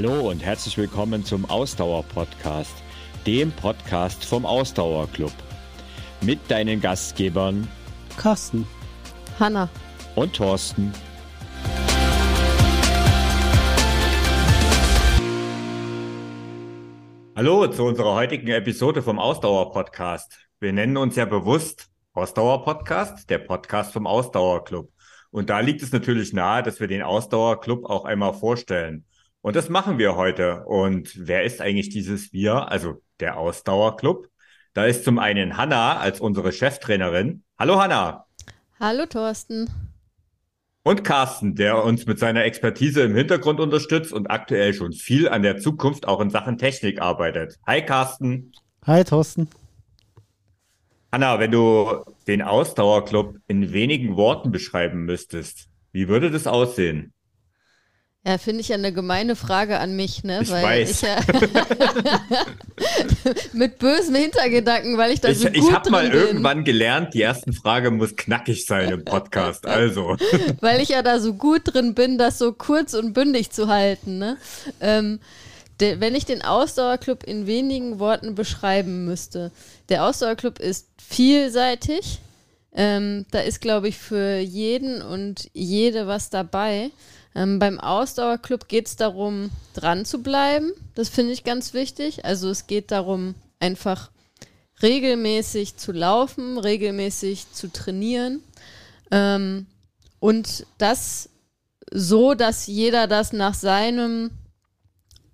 Hallo und herzlich willkommen zum Ausdauer-Podcast, dem Podcast vom Ausdauerclub. Mit deinen Gastgebern Carsten, Hanna und Thorsten. Hallo zu unserer heutigen Episode vom Ausdauer-Podcast. Wir nennen uns ja bewusst Ausdauer-Podcast, der Podcast vom Ausdauerclub. Und da liegt es natürlich nahe, dass wir den Ausdauerclub auch einmal vorstellen. Und das machen wir heute. Und wer ist eigentlich dieses Wir, also der Ausdauerclub? Da ist zum einen Hanna als unsere Cheftrainerin. Hallo Hanna. Hallo Thorsten. Und Carsten, der uns mit seiner Expertise im Hintergrund unterstützt und aktuell schon viel an der Zukunft auch in Sachen Technik arbeitet. Hi Carsten. Hi Thorsten. Hanna, wenn du den Ausdauerclub in wenigen Worten beschreiben müsstest, wie würde das aussehen? Ja, finde ich ja eine gemeine Frage an mich, ne? Ich weil weiß. ich ja mit bösem Hintergedanken, weil ich da ich, so gut Ich habe mal bin. irgendwann gelernt, die erste Frage muss knackig sein im Podcast, also. weil ich ja da so gut drin bin, das so kurz und bündig zu halten, ne? Ähm, de, wenn ich den Ausdauerclub in wenigen Worten beschreiben müsste, der Ausdauerclub ist vielseitig. Ähm, da ist, glaube ich, für jeden und jede was dabei. Ähm, beim Ausdauerclub geht es darum, dran zu bleiben. Das finde ich ganz wichtig. Also es geht darum, einfach regelmäßig zu laufen, regelmäßig zu trainieren. Ähm, und das so, dass jeder das nach seinem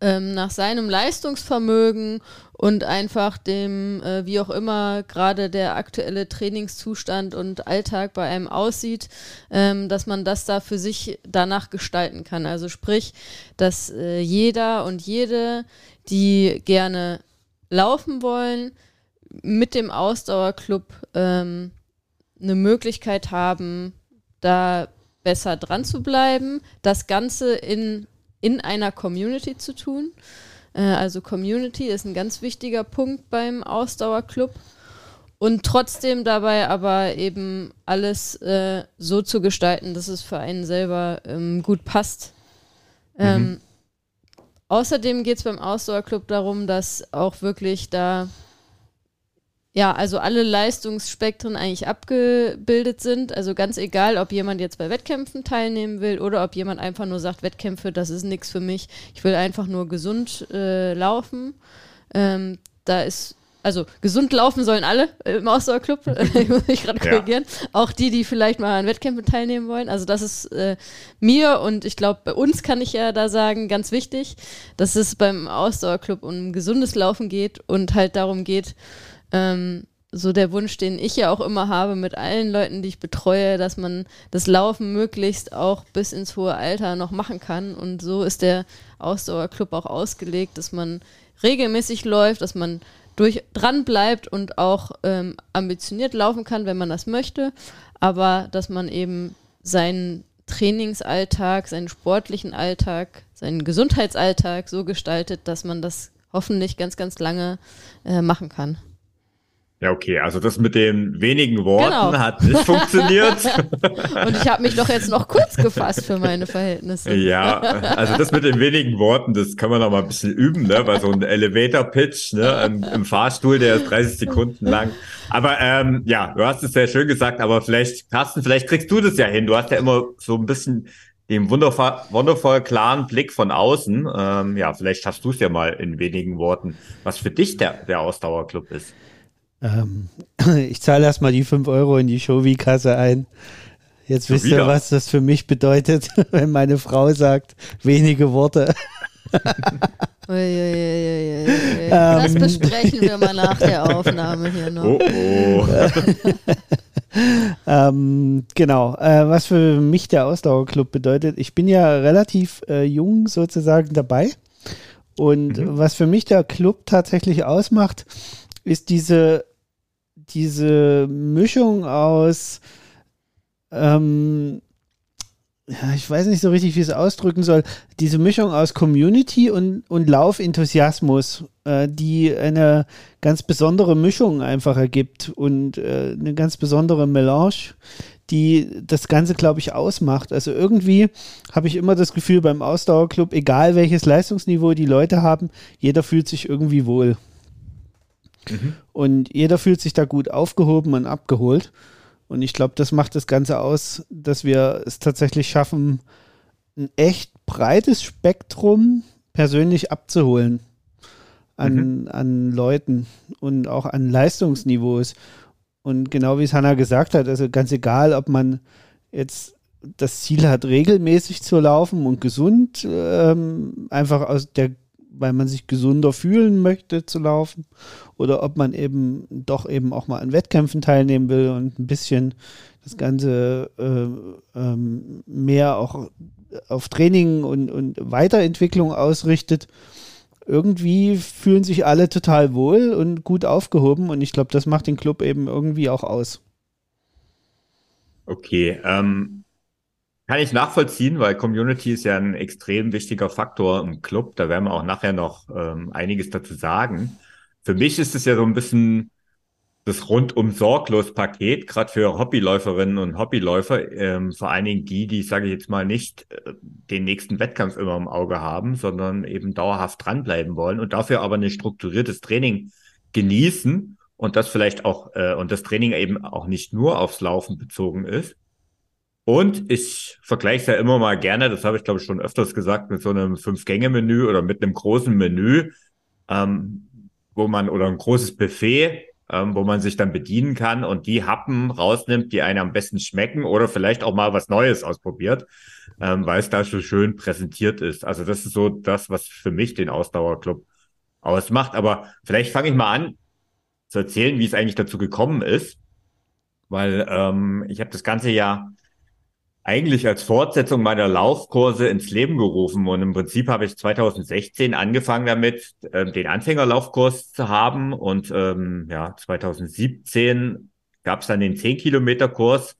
ähm, nach seinem Leistungsvermögen und einfach dem, äh, wie auch immer gerade der aktuelle Trainingszustand und Alltag bei einem aussieht, ähm, dass man das da für sich danach gestalten kann. Also sprich, dass äh, jeder und jede, die gerne laufen wollen, mit dem Ausdauerclub ähm, eine Möglichkeit haben, da besser dran zu bleiben, das Ganze in in einer Community zu tun. Äh, also Community ist ein ganz wichtiger Punkt beim Ausdauerclub. Und trotzdem dabei aber eben alles äh, so zu gestalten, dass es für einen selber ähm, gut passt. Ähm, mhm. Außerdem geht es beim Ausdauerclub darum, dass auch wirklich da ja, also alle Leistungsspektren eigentlich abgebildet sind. Also ganz egal, ob jemand jetzt bei Wettkämpfen teilnehmen will oder ob jemand einfach nur sagt, Wettkämpfe, das ist nichts für mich. Ich will einfach nur gesund äh, laufen. Ähm, da ist also gesund laufen sollen alle im Ausdauerclub, ich muss mich gerade korrigieren. Ja. Auch die, die vielleicht mal an Wettkämpfen teilnehmen wollen. Also das ist äh, mir und ich glaube, bei uns kann ich ja da sagen, ganz wichtig, dass es beim Ausdauerclub um gesundes Laufen geht und halt darum geht, ähm, so der Wunsch, den ich ja auch immer habe mit allen Leuten, die ich betreue, dass man das Laufen möglichst auch bis ins hohe Alter noch machen kann. Und so ist der Ausdauerclub auch ausgelegt, dass man regelmäßig läuft, dass man durch, dran bleibt und auch ähm, ambitioniert laufen kann, wenn man das möchte, aber dass man eben seinen Trainingsalltag, seinen sportlichen Alltag, seinen Gesundheitsalltag so gestaltet, dass man das hoffentlich ganz, ganz lange äh, machen kann. Ja, okay, also das mit den wenigen Worten genau. hat nicht funktioniert. Und ich habe mich doch jetzt noch kurz gefasst für meine Verhältnisse. Ja, also das mit den wenigen Worten, das kann man noch mal ein bisschen üben, ne? Weil so ein Elevator-Pitch ne? Im, im, Fahrstuhl, der ist 30 Sekunden lang. Aber ähm, ja, du hast es sehr schön gesagt, aber vielleicht, Carsten, vielleicht kriegst du das ja hin. Du hast ja immer so ein bisschen den wundervoll, wundervoll klaren Blick von außen. Ähm, ja, vielleicht schaffst du es ja mal in wenigen Worten, was für dich der, der Ausdauerclub ist. Ähm, ich zahle erstmal die 5 Euro in die Showi-Kasse ein. Jetzt wisst ihr, was das für mich bedeutet, wenn meine Frau sagt, wenige Worte. Uiuiuiui. das ähm, besprechen wir mal nach der Aufnahme hier noch. Oh, oh. ähm, genau, äh, was für mich der Ausdauerclub bedeutet. Ich bin ja relativ äh, jung sozusagen dabei. Und mhm. was für mich der Club tatsächlich ausmacht, ist diese diese Mischung aus, ähm, ja, ich weiß nicht so richtig, wie ich es ausdrücken soll, diese Mischung aus Community und, und Laufenthusiasmus, äh, die eine ganz besondere Mischung einfach ergibt und äh, eine ganz besondere Melange, die das Ganze, glaube ich, ausmacht. Also irgendwie habe ich immer das Gefühl beim Ausdauerclub, egal welches Leistungsniveau die Leute haben, jeder fühlt sich irgendwie wohl. Mhm. Und jeder fühlt sich da gut aufgehoben und abgeholt. Und ich glaube, das macht das Ganze aus, dass wir es tatsächlich schaffen, ein echt breites Spektrum persönlich abzuholen an, mhm. an Leuten und auch an Leistungsniveaus. Und genau wie es Hanna gesagt hat, also ganz egal, ob man jetzt das Ziel hat, regelmäßig zu laufen und gesund, ähm, einfach aus der, weil man sich gesunder fühlen möchte zu laufen, oder ob man eben doch eben auch mal an Wettkämpfen teilnehmen will und ein bisschen das Ganze äh, ähm, mehr auch auf Training und, und Weiterentwicklung ausrichtet irgendwie fühlen sich alle total wohl und gut aufgehoben und ich glaube, das macht den Club eben irgendwie auch aus. Okay, ähm, kann ich nachvollziehen, weil Community ist ja ein extrem wichtiger Faktor im Club. Da werden wir auch nachher noch ähm, einiges dazu sagen. Für mich ist es ja so ein bisschen das rundum sorglos Paket, gerade für Hobbyläuferinnen und Hobbyläufer, ähm, vor allen Dingen die, die, sage ich jetzt mal, nicht äh, den nächsten Wettkampf immer im Auge haben, sondern eben dauerhaft dranbleiben wollen und dafür aber ein strukturiertes Training genießen und das vielleicht auch, äh, und das Training eben auch nicht nur aufs Laufen bezogen ist. Und ich vergleiche es ja immer mal gerne, das habe ich glaube ich schon öfters gesagt, mit so einem Fünf-Gänge-Menü oder mit einem großen Menü, ähm, wo man, oder ein großes Buffet, ähm, wo man sich dann bedienen kann und die Happen rausnimmt, die einem am besten schmecken oder vielleicht auch mal was Neues ausprobiert, ähm, weil es da so schön präsentiert ist. Also das ist so das, was für mich den Ausdauerclub ausmacht. Aber vielleicht fange ich mal an zu erzählen, wie es eigentlich dazu gekommen ist, weil ähm, ich habe das ganze Jahr eigentlich als Fortsetzung meiner Laufkurse ins Leben gerufen. Und im Prinzip habe ich 2016 angefangen damit, äh, den Anfängerlaufkurs zu haben. Und ähm, ja, 2017 gab es dann den 10-Kilometer-Kurs.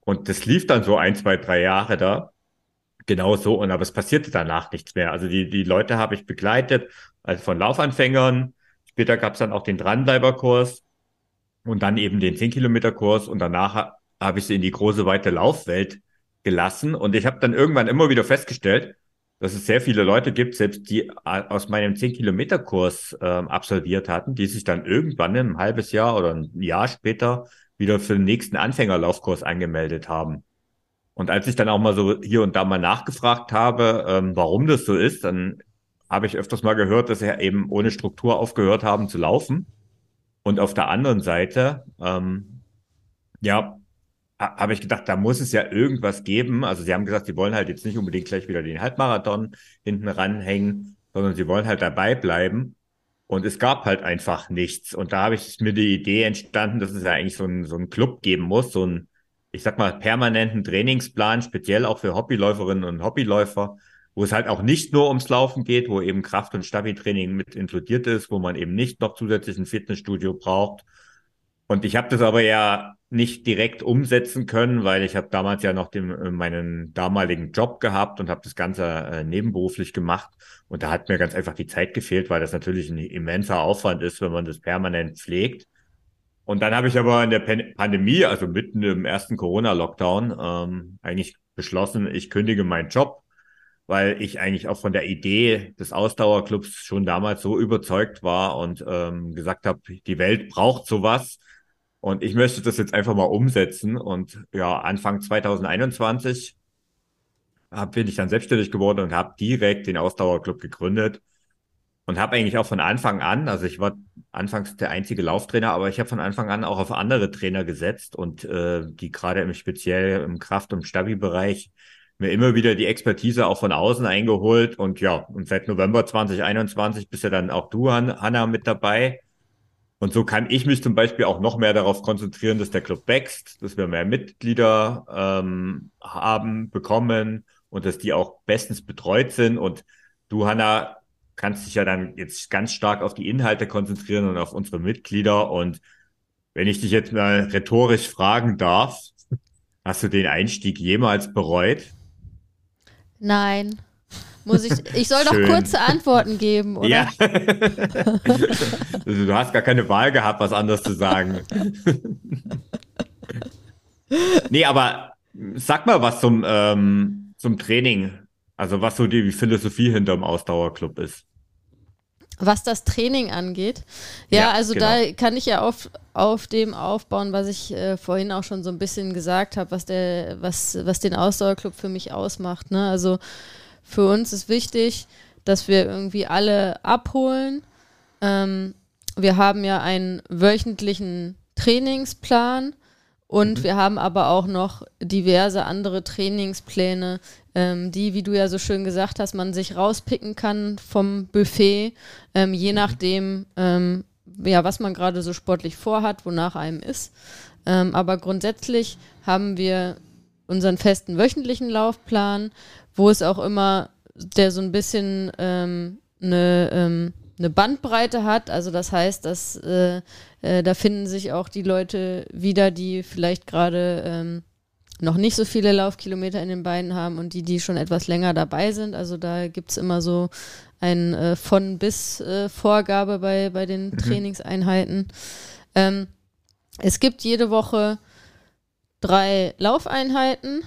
Und das lief dann so ein, zwei, drei Jahre da. Genau so. Und aber es passierte danach nichts mehr. Also die, die Leute habe ich begleitet, also von Laufanfängern. Später gab es dann auch den Dranbleiberkurs und dann eben den 10-Kilometer-Kurs. Und danach habe ich sie in die große, weite Laufwelt gelassen. Und ich habe dann irgendwann immer wieder festgestellt, dass es sehr viele Leute gibt, selbst die aus meinem 10-Kilometer-Kurs äh, absolviert hatten, die sich dann irgendwann ein halbes Jahr oder ein Jahr später wieder für den nächsten Anfängerlaufkurs angemeldet haben. Und als ich dann auch mal so hier und da mal nachgefragt habe, ähm, warum das so ist, dann habe ich öfters mal gehört, dass sie eben ohne Struktur aufgehört haben zu laufen. Und auf der anderen Seite, ähm, ja, habe ich gedacht, da muss es ja irgendwas geben. Also sie haben gesagt, sie wollen halt jetzt nicht unbedingt gleich wieder den Halbmarathon hinten ranhängen, sondern sie wollen halt dabei bleiben. Und es gab halt einfach nichts. Und da habe ich mir die Idee entstanden, dass es ja eigentlich so ein, so Club geben muss, so ein, ich sag mal, permanenten Trainingsplan, speziell auch für Hobbyläuferinnen und Hobbyläufer, wo es halt auch nicht nur ums Laufen geht, wo eben Kraft- und Stabi-Training mit inkludiert ist, wo man eben nicht noch zusätzlich ein Fitnessstudio braucht. Und ich habe das aber ja nicht direkt umsetzen können, weil ich habe damals ja noch den, äh, meinen damaligen Job gehabt und habe das Ganze äh, nebenberuflich gemacht. Und da hat mir ganz einfach die Zeit gefehlt, weil das natürlich ein immenser Aufwand ist, wenn man das permanent pflegt. Und dann habe ich aber in der Pan Pandemie, also mitten im ersten Corona-Lockdown, ähm, eigentlich beschlossen, ich kündige meinen Job, weil ich eigentlich auch von der Idee des Ausdauerclubs schon damals so überzeugt war und ähm, gesagt habe, die Welt braucht sowas und ich möchte das jetzt einfach mal umsetzen. Und ja, Anfang 2021 hab, bin ich dann selbstständig geworden und habe direkt den Ausdauerclub gegründet. Und habe eigentlich auch von Anfang an, also ich war anfangs der einzige Lauftrainer, aber ich habe von Anfang an auch auf andere Trainer gesetzt und äh, die gerade im speziell im Kraft- und Stabi-Bereich mir immer wieder die Expertise auch von außen eingeholt. Und ja, und seit November 2021 bist ja dann auch du, Hanna, mit dabei. Und so kann ich mich zum Beispiel auch noch mehr darauf konzentrieren, dass der Club wächst, dass wir mehr Mitglieder ähm, haben, bekommen und dass die auch bestens betreut sind. Und du, Hanna, kannst dich ja dann jetzt ganz stark auf die Inhalte konzentrieren und auf unsere Mitglieder. Und wenn ich dich jetzt mal rhetorisch fragen darf, hast du den Einstieg jemals bereut? Nein. Muss ich, ich soll Schön. doch kurze Antworten geben, oder? Ja. du hast gar keine Wahl gehabt, was anderes zu sagen. nee, aber sag mal was zum, ähm, zum Training. Also was so die Philosophie hinterm Ausdauerclub ist. Was das Training angeht. Ja, ja also genau. da kann ich ja auf, auf dem aufbauen, was ich äh, vorhin auch schon so ein bisschen gesagt habe, was der, was, was den Ausdauerclub für mich ausmacht. Ne? Also für uns ist wichtig, dass wir irgendwie alle abholen. Ähm, wir haben ja einen wöchentlichen Trainingsplan und mhm. wir haben aber auch noch diverse andere Trainingspläne, ähm, die, wie du ja so schön gesagt hast, man sich rauspicken kann vom Buffet, ähm, je mhm. nachdem, ähm, ja, was man gerade so sportlich vorhat, wonach einem ist. Ähm, aber grundsätzlich haben wir unseren festen wöchentlichen Laufplan, wo es auch immer der so ein bisschen ähm, eine ähm, eine Bandbreite hat. Also das heißt, dass äh, äh, da finden sich auch die Leute wieder, die vielleicht gerade ähm, noch nicht so viele Laufkilometer in den Beinen haben und die, die schon etwas länger dabei sind. Also da gibt es immer so ein äh, von bis äh, Vorgabe bei, bei den mhm. Trainingseinheiten. Ähm, es gibt jede Woche drei Laufeinheiten.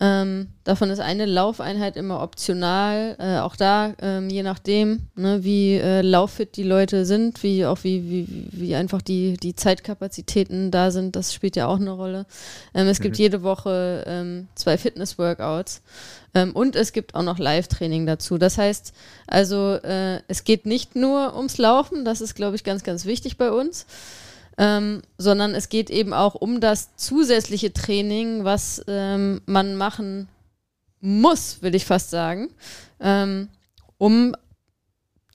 Ähm, davon ist eine Laufeinheit immer optional. Äh, auch da, ähm, je nachdem, ne, wie äh, lauffit die Leute sind, wie auch wie, wie, wie einfach die, die Zeitkapazitäten da sind, das spielt ja auch eine Rolle. Ähm, es mhm. gibt jede Woche ähm, zwei Fitness-Workouts ähm, und es gibt auch noch Live-Training dazu. Das heißt, also äh, es geht nicht nur ums Laufen, das ist, glaube ich, ganz, ganz wichtig bei uns ähm, sondern es geht eben auch um das zusätzliche Training, was ähm, man machen muss, will ich fast sagen, ähm, um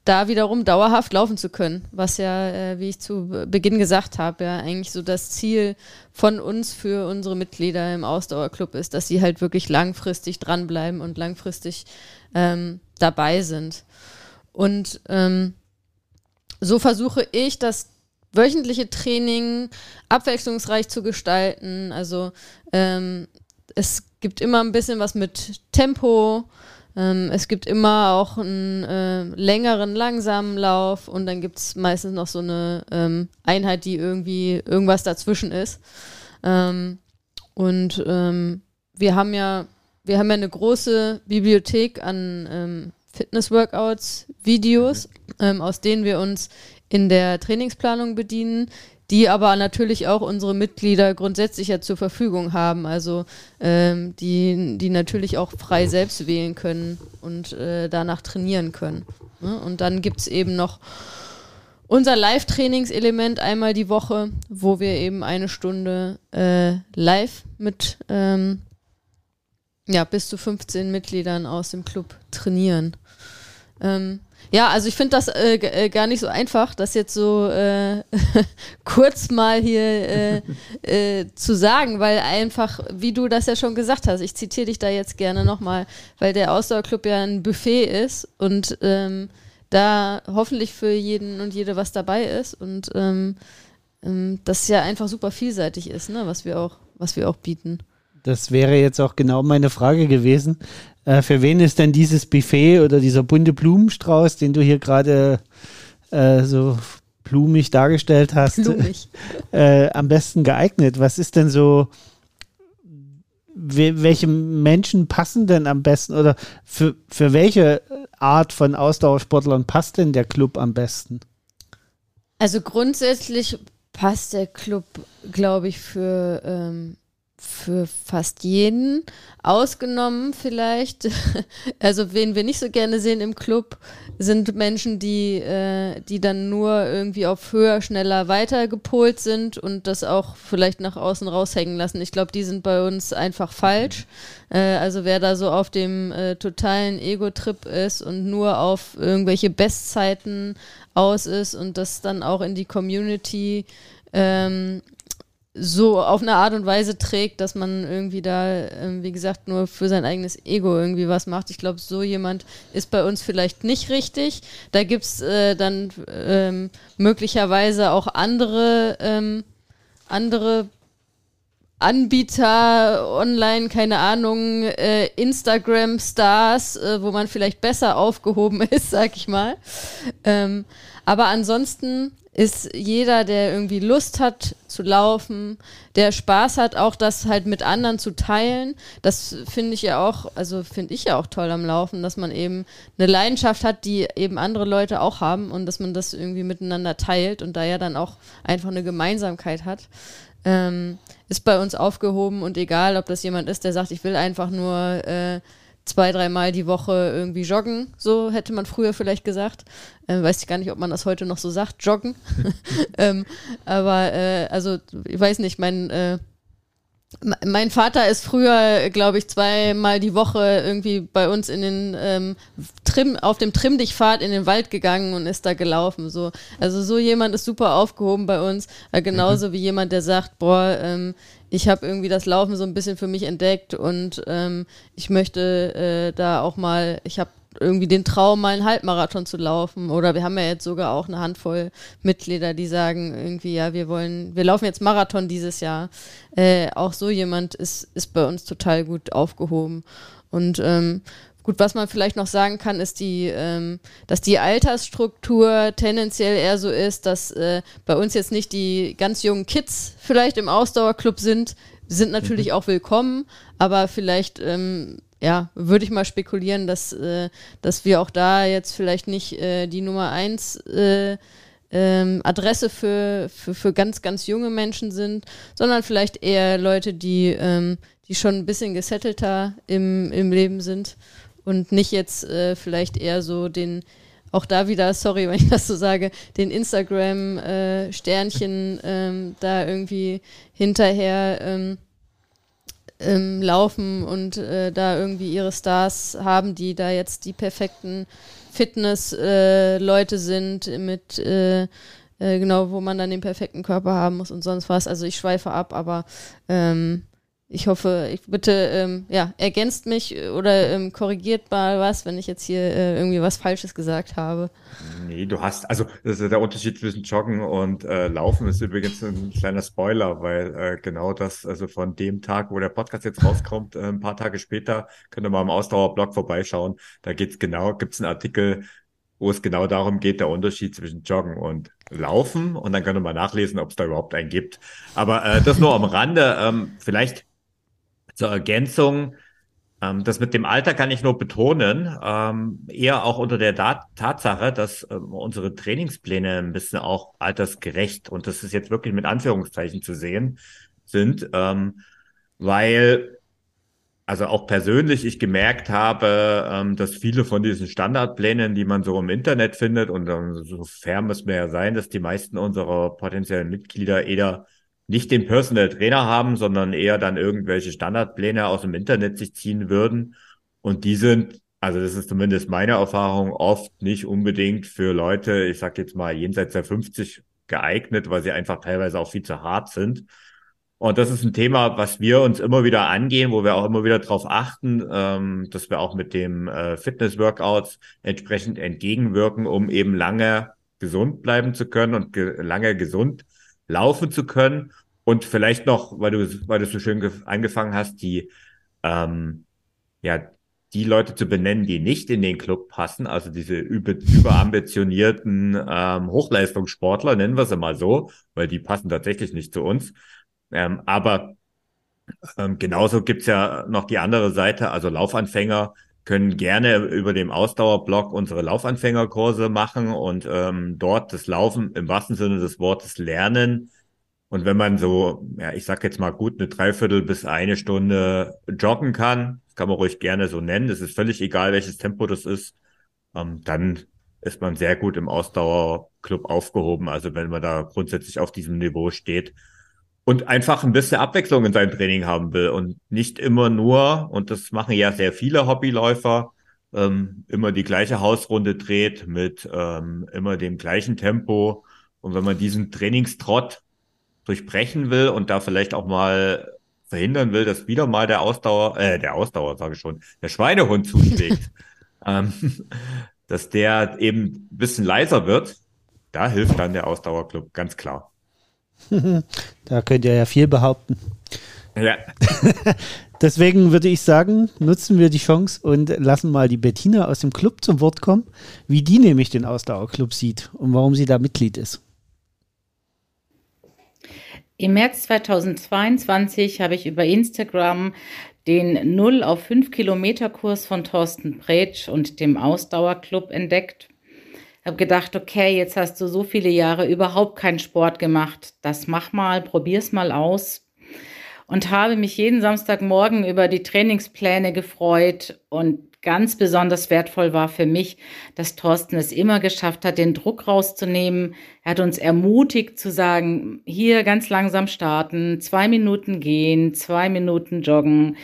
da wiederum dauerhaft laufen zu können, was ja, äh, wie ich zu Beginn gesagt habe, ja eigentlich so das Ziel von uns für unsere Mitglieder im Ausdauerclub ist, dass sie halt wirklich langfristig dranbleiben und langfristig ähm, dabei sind. Und ähm, so versuche ich, das wöchentliche Training abwechslungsreich zu gestalten. Also ähm, es gibt immer ein bisschen was mit Tempo. Ähm, es gibt immer auch einen äh, längeren, langsamen Lauf und dann gibt es meistens noch so eine ähm, Einheit, die irgendwie irgendwas dazwischen ist. Ähm, und ähm, wir haben ja, wir haben ja eine große Bibliothek an ähm, Fitness-Workouts, Videos, ähm, aus denen wir uns in der Trainingsplanung bedienen, die aber natürlich auch unsere Mitglieder grundsätzlich ja zur Verfügung haben, also ähm, die, die natürlich auch frei selbst wählen können und äh, danach trainieren können. Ne? Und dann gibt es eben noch unser Live-Trainingselement einmal die Woche, wo wir eben eine Stunde äh, live mit ähm, ja, bis zu 15 Mitgliedern aus dem Club trainieren. Ähm, ja, also ich finde das äh, äh, gar nicht so einfach, das jetzt so äh, kurz mal hier äh, äh, zu sagen, weil einfach, wie du das ja schon gesagt hast, ich zitiere dich da jetzt gerne nochmal, weil der Ausdauerclub ja ein Buffet ist und ähm, da hoffentlich für jeden und jede was dabei ist und ähm, ähm, das ja einfach super vielseitig ist, ne, was wir auch, was wir auch bieten. Das wäre jetzt auch genau meine Frage gewesen. Äh, für wen ist denn dieses Buffet oder dieser bunte Blumenstrauß, den du hier gerade äh, so blumig dargestellt hast, blumig. Äh, am besten geeignet? Was ist denn so, welche Menschen passen denn am besten oder für, für welche Art von Ausdauersportlern passt denn der Club am besten? Also grundsätzlich passt der Club, glaube ich, für ähm, für fast jeden, ausgenommen vielleicht, also wen wir nicht so gerne sehen im Club, sind Menschen, die, äh, die dann nur irgendwie auf höher, schneller, weiter gepolt sind und das auch vielleicht nach außen raushängen lassen. Ich glaube, die sind bei uns einfach falsch. Äh, also wer da so auf dem äh, totalen Ego-Trip ist und nur auf irgendwelche Bestzeiten aus ist und das dann auch in die Community ähm, so auf eine Art und Weise trägt, dass man irgendwie da, äh, wie gesagt, nur für sein eigenes Ego irgendwie was macht. Ich glaube, so jemand ist bei uns vielleicht nicht richtig. Da gibt es äh, dann ähm, möglicherweise auch andere, ähm, andere Anbieter online, keine Ahnung, äh, Instagram-Stars, äh, wo man vielleicht besser aufgehoben ist, sag ich mal. Ähm, aber ansonsten ist jeder, der irgendwie Lust hat zu laufen, der Spaß hat, auch das halt mit anderen zu teilen. Das finde ich ja auch, also finde ich ja auch toll am Laufen, dass man eben eine Leidenschaft hat, die eben andere Leute auch haben und dass man das irgendwie miteinander teilt und da ja dann auch einfach eine Gemeinsamkeit hat. Ähm, ist bei uns aufgehoben und egal, ob das jemand ist, der sagt, ich will einfach nur äh, zwei, dreimal die Woche irgendwie joggen, so hätte man früher vielleicht gesagt. Äh, weiß ich gar nicht, ob man das heute noch so sagt, joggen. ähm, aber äh, also, ich weiß nicht, mein äh, mein Vater ist früher, glaube ich, zweimal die Woche irgendwie bei uns in den ähm, Trim, auf dem Trimmdichtpfad in den Wald gegangen und ist da gelaufen. So. Also so jemand ist super aufgehoben bei uns. Äh, genauso mhm. wie jemand, der sagt, boah, ähm, ich habe irgendwie das Laufen so ein bisschen für mich entdeckt und ähm, ich möchte äh, da auch mal, ich habe irgendwie den Traum, mal einen Halbmarathon zu laufen. Oder wir haben ja jetzt sogar auch eine Handvoll Mitglieder, die sagen irgendwie, ja, wir wollen, wir laufen jetzt Marathon dieses Jahr. Äh, auch so jemand ist, ist bei uns total gut aufgehoben. Und ähm, Gut, was man vielleicht noch sagen kann, ist die, ähm, dass die Altersstruktur tendenziell eher so ist, dass äh, bei uns jetzt nicht die ganz jungen Kids vielleicht im Ausdauerclub sind. sind natürlich mhm. auch willkommen, aber vielleicht, ähm, ja, würde ich mal spekulieren, dass, äh, dass wir auch da jetzt vielleicht nicht äh, die Nummer eins äh, ähm, Adresse für, für, für ganz, ganz junge Menschen sind, sondern vielleicht eher Leute, die, ähm, die schon ein bisschen gesettelter im, im Leben sind und nicht jetzt äh, vielleicht eher so den, auch da wieder, sorry, wenn ich das so sage, den Instagram-Sternchen äh, ähm, da irgendwie hinterher ähm, ähm, laufen und äh, da irgendwie ihre Stars haben, die da jetzt die perfekten Fitness-Leute äh, sind mit äh, äh, genau, wo man dann den perfekten Körper haben muss und sonst was. Also ich schweife ab, aber ähm, ich hoffe, ich bitte, ähm, ja, ergänzt mich oder ähm, korrigiert mal was, wenn ich jetzt hier äh, irgendwie was Falsches gesagt habe. Nee, du hast, also das ist der Unterschied zwischen Joggen und äh, Laufen ist übrigens ein kleiner Spoiler, weil äh, genau das, also von dem Tag, wo der Podcast jetzt rauskommt, äh, ein paar Tage später, könnt ihr mal im Ausdauerblog vorbeischauen. Da geht's genau, gibt's einen Artikel, wo es genau darum geht, der Unterschied zwischen Joggen und Laufen. Und dann könnt ihr mal nachlesen, ob es da überhaupt einen gibt. Aber äh, das nur am Rande. Ähm, vielleicht zur Ergänzung, ähm, das mit dem Alter kann ich nur betonen, ähm, eher auch unter der Dat Tatsache, dass ähm, unsere Trainingspläne ein bisschen auch altersgerecht und das ist jetzt wirklich mit Anführungszeichen zu sehen sind, ähm, weil also auch persönlich ich gemerkt habe, ähm, dass viele von diesen Standardplänen, die man so im Internet findet, und ähm, so fair muss man ja sein, dass die meisten unserer potenziellen Mitglieder eher nicht den Personal Trainer haben, sondern eher dann irgendwelche Standardpläne aus dem Internet sich ziehen würden. Und die sind, also das ist zumindest meine Erfahrung, oft nicht unbedingt für Leute, ich sag jetzt mal jenseits der 50 geeignet, weil sie einfach teilweise auch viel zu hart sind. Und das ist ein Thema, was wir uns immer wieder angehen, wo wir auch immer wieder darauf achten, ähm, dass wir auch mit dem äh, Fitness-Workouts entsprechend entgegenwirken, um eben lange gesund bleiben zu können und ge lange gesund laufen zu können. Und vielleicht noch, weil du, weil du so schön angefangen hast, die, ähm, ja, die Leute zu benennen, die nicht in den Club passen, also diese über, überambitionierten ähm, Hochleistungssportler, nennen wir sie mal so, weil die passen tatsächlich nicht zu uns. Ähm, aber ähm, genauso gibt's ja noch die andere Seite, also Laufanfänger können gerne über dem Ausdauerblog unsere Laufanfängerkurse machen und ähm, dort das Laufen im wahrsten Sinne des Wortes lernen. Und wenn man so, ja, ich sag jetzt mal gut eine Dreiviertel bis eine Stunde joggen kann, das kann man ruhig gerne so nennen, es ist völlig egal, welches Tempo das ist, ähm, dann ist man sehr gut im Ausdauerclub aufgehoben. Also wenn man da grundsätzlich auf diesem Niveau steht und einfach ein bisschen Abwechslung in seinem Training haben will und nicht immer nur, und das machen ja sehr viele Hobbyläufer, ähm, immer die gleiche Hausrunde dreht mit ähm, immer dem gleichen Tempo. Und wenn man diesen Trainingstrott durchbrechen will und da vielleicht auch mal verhindern will, dass wieder mal der Ausdauer, äh, der Ausdauer, sage ich schon, der Schweinehund zuschlägt, ähm, dass der eben ein bisschen leiser wird, da hilft dann der Ausdauerclub, ganz klar. da könnt ihr ja viel behaupten. Ja. Deswegen würde ich sagen, nutzen wir die Chance und lassen mal die Bettina aus dem Club zum Wort kommen, wie die nämlich den Ausdauerclub sieht und warum sie da Mitglied ist. Im März 2022 habe ich über Instagram den 0 auf 5 Kilometer Kurs von Thorsten Pretsch und dem Ausdauerclub entdeckt. Habe gedacht, okay, jetzt hast du so viele Jahre überhaupt keinen Sport gemacht. Das mach mal, probier's mal aus. Und habe mich jeden Samstagmorgen über die Trainingspläne gefreut und ganz besonders wertvoll war für mich, dass Thorsten es immer geschafft hat, den Druck rauszunehmen. Er hat uns ermutigt zu sagen, hier ganz langsam starten, zwei Minuten gehen, zwei Minuten joggen,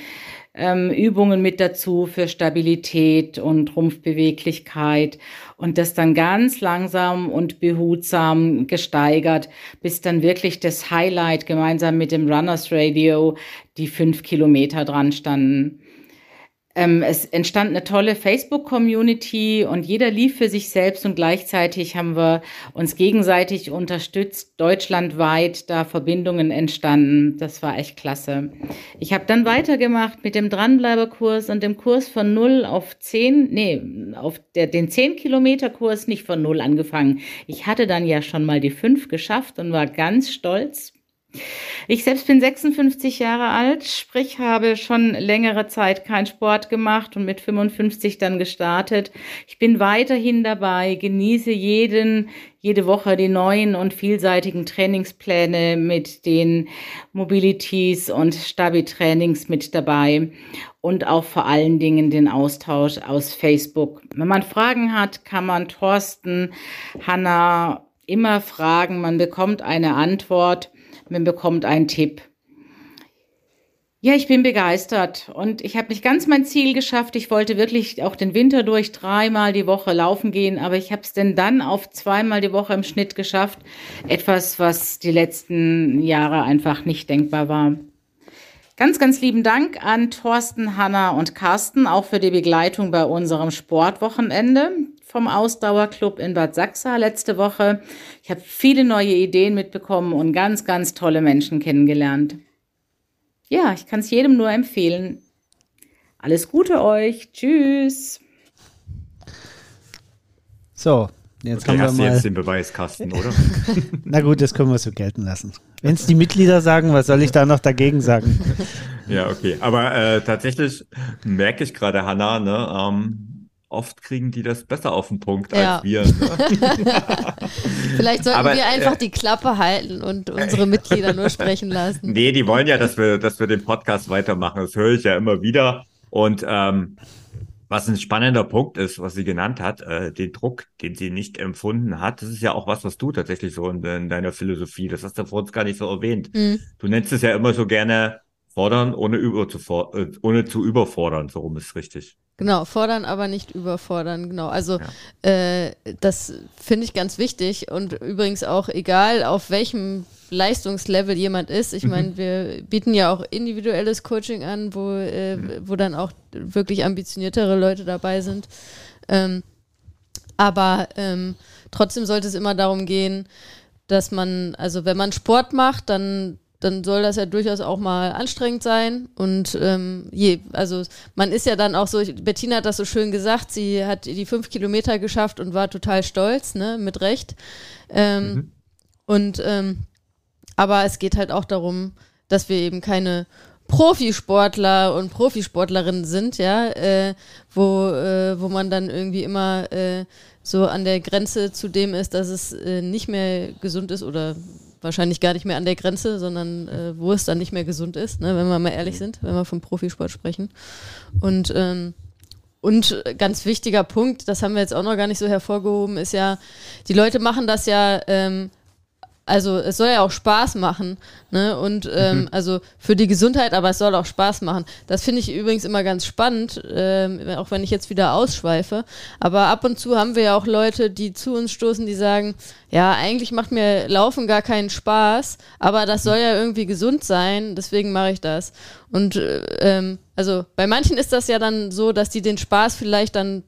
ähm, Übungen mit dazu für Stabilität und Rumpfbeweglichkeit und das dann ganz langsam und behutsam gesteigert, bis dann wirklich das Highlight gemeinsam mit dem Runners Radio die fünf Kilometer dran standen. Ähm, es entstand eine tolle Facebook-Community und jeder lief für sich selbst und gleichzeitig haben wir uns gegenseitig unterstützt, deutschlandweit da Verbindungen entstanden. Das war echt klasse. Ich habe dann weitergemacht mit dem Dranbleiberkurs und dem Kurs von 0 auf 10, nee, auf der, den 10-Kilometer-Kurs nicht von 0 angefangen. Ich hatte dann ja schon mal die 5 geschafft und war ganz stolz. Ich selbst bin 56 Jahre alt, sprich habe schon längere Zeit keinen Sport gemacht und mit 55 dann gestartet. Ich bin weiterhin dabei, genieße jeden, jede Woche die neuen und vielseitigen Trainingspläne mit den Mobilities und Stabi-Trainings mit dabei und auch vor allen Dingen den Austausch aus Facebook. Wenn man Fragen hat, kann man Thorsten, Hanna immer fragen. Man bekommt eine Antwort man bekommt einen Tipp. Ja, ich bin begeistert und ich habe nicht ganz mein Ziel geschafft. Ich wollte wirklich auch den Winter durch dreimal die Woche laufen gehen, aber ich habe es denn dann auf zweimal die Woche im Schnitt geschafft. Etwas, was die letzten Jahre einfach nicht denkbar war. Ganz, ganz lieben Dank an Thorsten, Hanna und Carsten, auch für die Begleitung bei unserem Sportwochenende vom Ausdauerclub in Bad Sachsa letzte Woche. Ich habe viele neue Ideen mitbekommen und ganz, ganz tolle Menschen kennengelernt. Ja, ich kann es jedem nur empfehlen. Alles Gute euch. Tschüss. So, jetzt okay, haben wir hast mal. du jetzt den Beweiskasten, oder? Na gut, das können wir so gelten lassen. Wenn es die Mitglieder sagen, was soll ich da noch dagegen sagen? ja, okay. Aber äh, tatsächlich merke ich gerade, Hanna, ne, ähm, oft kriegen die das besser auf den Punkt ja. als wir. Ne? Vielleicht sollten Aber, wir einfach äh, die Klappe halten und unsere Mitglieder nur sprechen lassen. Nee, die wollen ja, dass wir, dass wir den Podcast weitermachen. Das höre ich ja immer wieder. Und ähm, was ein spannender Punkt ist, was sie genannt hat, äh, den Druck, den sie nicht empfunden hat, das ist ja auch was, was du tatsächlich so in, in deiner Philosophie, das hast du vor uns gar nicht so erwähnt. Mhm. Du nennst es ja immer so gerne fordern, ohne, über zu, äh, ohne zu überfordern, so rum ist richtig. Genau, fordern, aber nicht überfordern. Genau, also ja. äh, das finde ich ganz wichtig und übrigens auch egal, auf welchem Leistungslevel jemand ist. Ich meine, mhm. wir bieten ja auch individuelles Coaching an, wo, äh, wo dann auch wirklich ambitioniertere Leute dabei sind. Ähm, aber ähm, trotzdem sollte es immer darum gehen, dass man, also wenn man Sport macht, dann dann soll das ja durchaus auch mal anstrengend sein. Und ähm, je, also man ist ja dann auch so, Bettina hat das so schön gesagt, sie hat die fünf Kilometer geschafft und war total stolz, ne, mit Recht. Ähm, mhm. Und ähm, aber es geht halt auch darum, dass wir eben keine Profisportler und Profisportlerinnen sind, ja, äh, wo, äh, wo man dann irgendwie immer äh, so an der Grenze zu dem ist, dass es äh, nicht mehr gesund ist oder wahrscheinlich gar nicht mehr an der Grenze, sondern äh, wo es dann nicht mehr gesund ist, ne, wenn wir mal ehrlich sind, wenn wir vom Profisport sprechen. Und, ähm, und ganz wichtiger Punkt, das haben wir jetzt auch noch gar nicht so hervorgehoben, ist ja, die Leute machen das ja ähm, also es soll ja auch Spaß machen, ne? Und ähm, mhm. also für die Gesundheit, aber es soll auch Spaß machen. Das finde ich übrigens immer ganz spannend, ähm, auch wenn ich jetzt wieder ausschweife. Aber ab und zu haben wir ja auch Leute, die zu uns stoßen, die sagen, ja, eigentlich macht mir Laufen gar keinen Spaß, aber das soll ja irgendwie gesund sein, deswegen mache ich das. Und äh, ähm, also bei manchen ist das ja dann so, dass die den Spaß vielleicht dann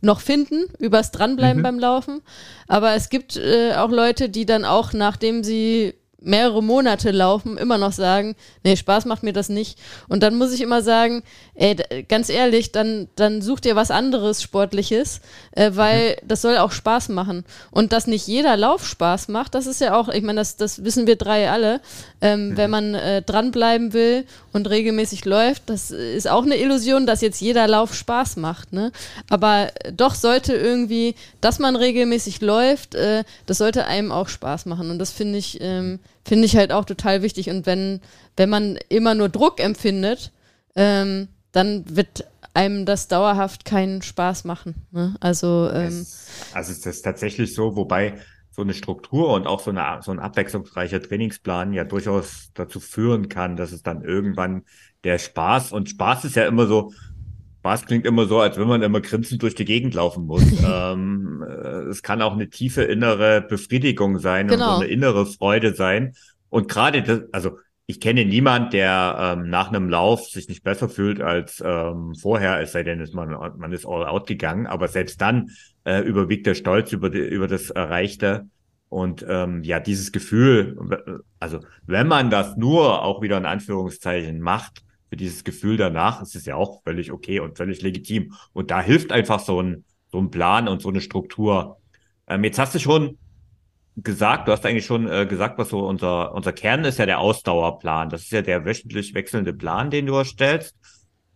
noch finden, übers Dranbleiben mhm. beim Laufen. Aber es gibt äh, auch Leute, die dann auch, nachdem sie mehrere Monate laufen, immer noch sagen, nee, Spaß macht mir das nicht. Und dann muss ich immer sagen, ey, ganz ehrlich, dann, dann such dir was anderes Sportliches, äh, weil mhm. das soll auch Spaß machen. Und dass nicht jeder Lauf Spaß macht, das ist ja auch, ich meine, das, das wissen wir drei alle. Ähm, mhm. Wenn man äh, dranbleiben will und regelmäßig läuft, das ist auch eine Illusion, dass jetzt jeder Lauf Spaß macht. Ne? Aber doch sollte irgendwie, dass man regelmäßig läuft, äh, das sollte einem auch Spaß machen. Und das finde ich, ähm, finde ich halt auch total wichtig. Und wenn, wenn man immer nur Druck empfindet, ähm, dann wird einem das dauerhaft keinen Spaß machen. Ne? Also, ähm, es, also es ist tatsächlich so, wobei so eine Struktur und auch so, eine, so ein abwechslungsreicher Trainingsplan ja durchaus dazu führen kann, dass es dann irgendwann der Spaß und Spaß ist ja immer so, Spaß klingt immer so, als wenn man immer grinsend durch die Gegend laufen muss. ähm, äh, es kann auch eine tiefe innere Befriedigung sein genau. und so genau. eine innere Freude sein. Und gerade das, also ich kenne niemand, der ähm, nach einem Lauf sich nicht besser fühlt als ähm, vorher, es sei denn, ist man, man ist all out gegangen, aber selbst dann äh, überwiegt der Stolz über, die, über das Erreichte. Und ähm, ja, dieses Gefühl, also wenn man das nur auch wieder in Anführungszeichen macht, für dieses Gefühl danach, ist es ja auch völlig okay und völlig legitim. Und da hilft einfach so ein, so ein Plan und so eine Struktur. Ähm, jetzt hast du schon gesagt, du hast eigentlich schon äh, gesagt, was so unser, unser Kern ist ja der Ausdauerplan. Das ist ja der wöchentlich wechselnde Plan, den du erstellst.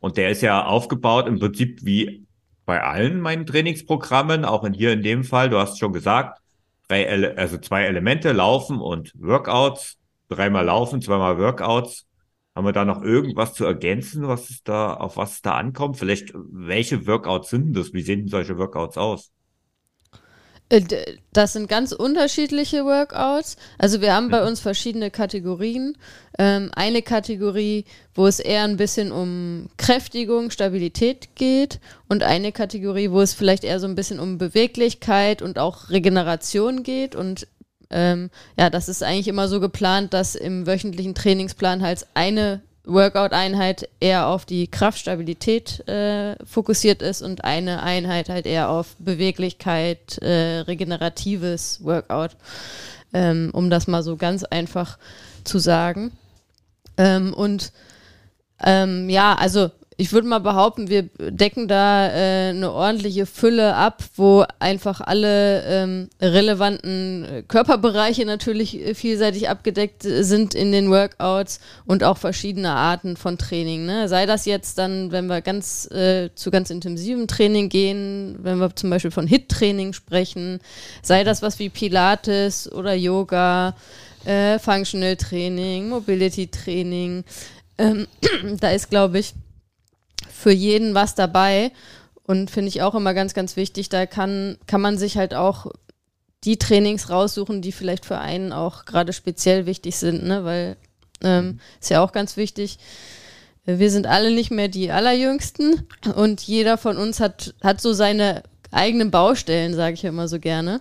Und der ist ja aufgebaut im Prinzip wie bei allen meinen Trainingsprogrammen, auch in hier in dem Fall. Du hast schon gesagt, drei, Ele also zwei Elemente, Laufen und Workouts. Dreimal Laufen, zweimal Workouts. Haben wir da noch irgendwas zu ergänzen, was es da, auf was es da ankommt? Vielleicht, welche Workouts sind das? Wie sehen denn solche Workouts aus? Äh, das sind ganz unterschiedliche Workouts. Also wir haben bei mhm. uns verschiedene Kategorien. Ähm, eine Kategorie, wo es eher ein bisschen um Kräftigung, Stabilität geht und eine Kategorie, wo es vielleicht eher so ein bisschen um Beweglichkeit und auch Regeneration geht. Und ähm, ja, das ist eigentlich immer so geplant, dass im wöchentlichen Trainingsplan halt eine Workout-Einheit eher auf die Kraftstabilität äh, fokussiert ist und eine Einheit halt eher auf Beweglichkeit, äh, regeneratives Workout, ähm, um das mal so ganz einfach zu sagen. Ähm, und ähm, ja, also ich würde mal behaupten, wir decken da äh, eine ordentliche Fülle ab, wo einfach alle ähm, relevanten äh, Körperbereiche natürlich äh, vielseitig abgedeckt sind in den Workouts und auch verschiedene Arten von Training. Ne? Sei das jetzt dann, wenn wir ganz äh, zu ganz intensivem Training gehen, wenn wir zum Beispiel von HIT-Training sprechen, sei das was wie Pilates oder Yoga, äh, Functional Training, Mobility Training. Ähm, da ist, glaube ich, für jeden was dabei. Und finde ich auch immer ganz, ganz wichtig. Da kann, kann man sich halt auch die Trainings raussuchen, die vielleicht für einen auch gerade speziell wichtig sind, ne? Weil ähm, ist ja auch ganz wichtig. Wir sind alle nicht mehr die Allerjüngsten und jeder von uns hat, hat so seine eigenen Baustellen, sage ich ja immer so gerne.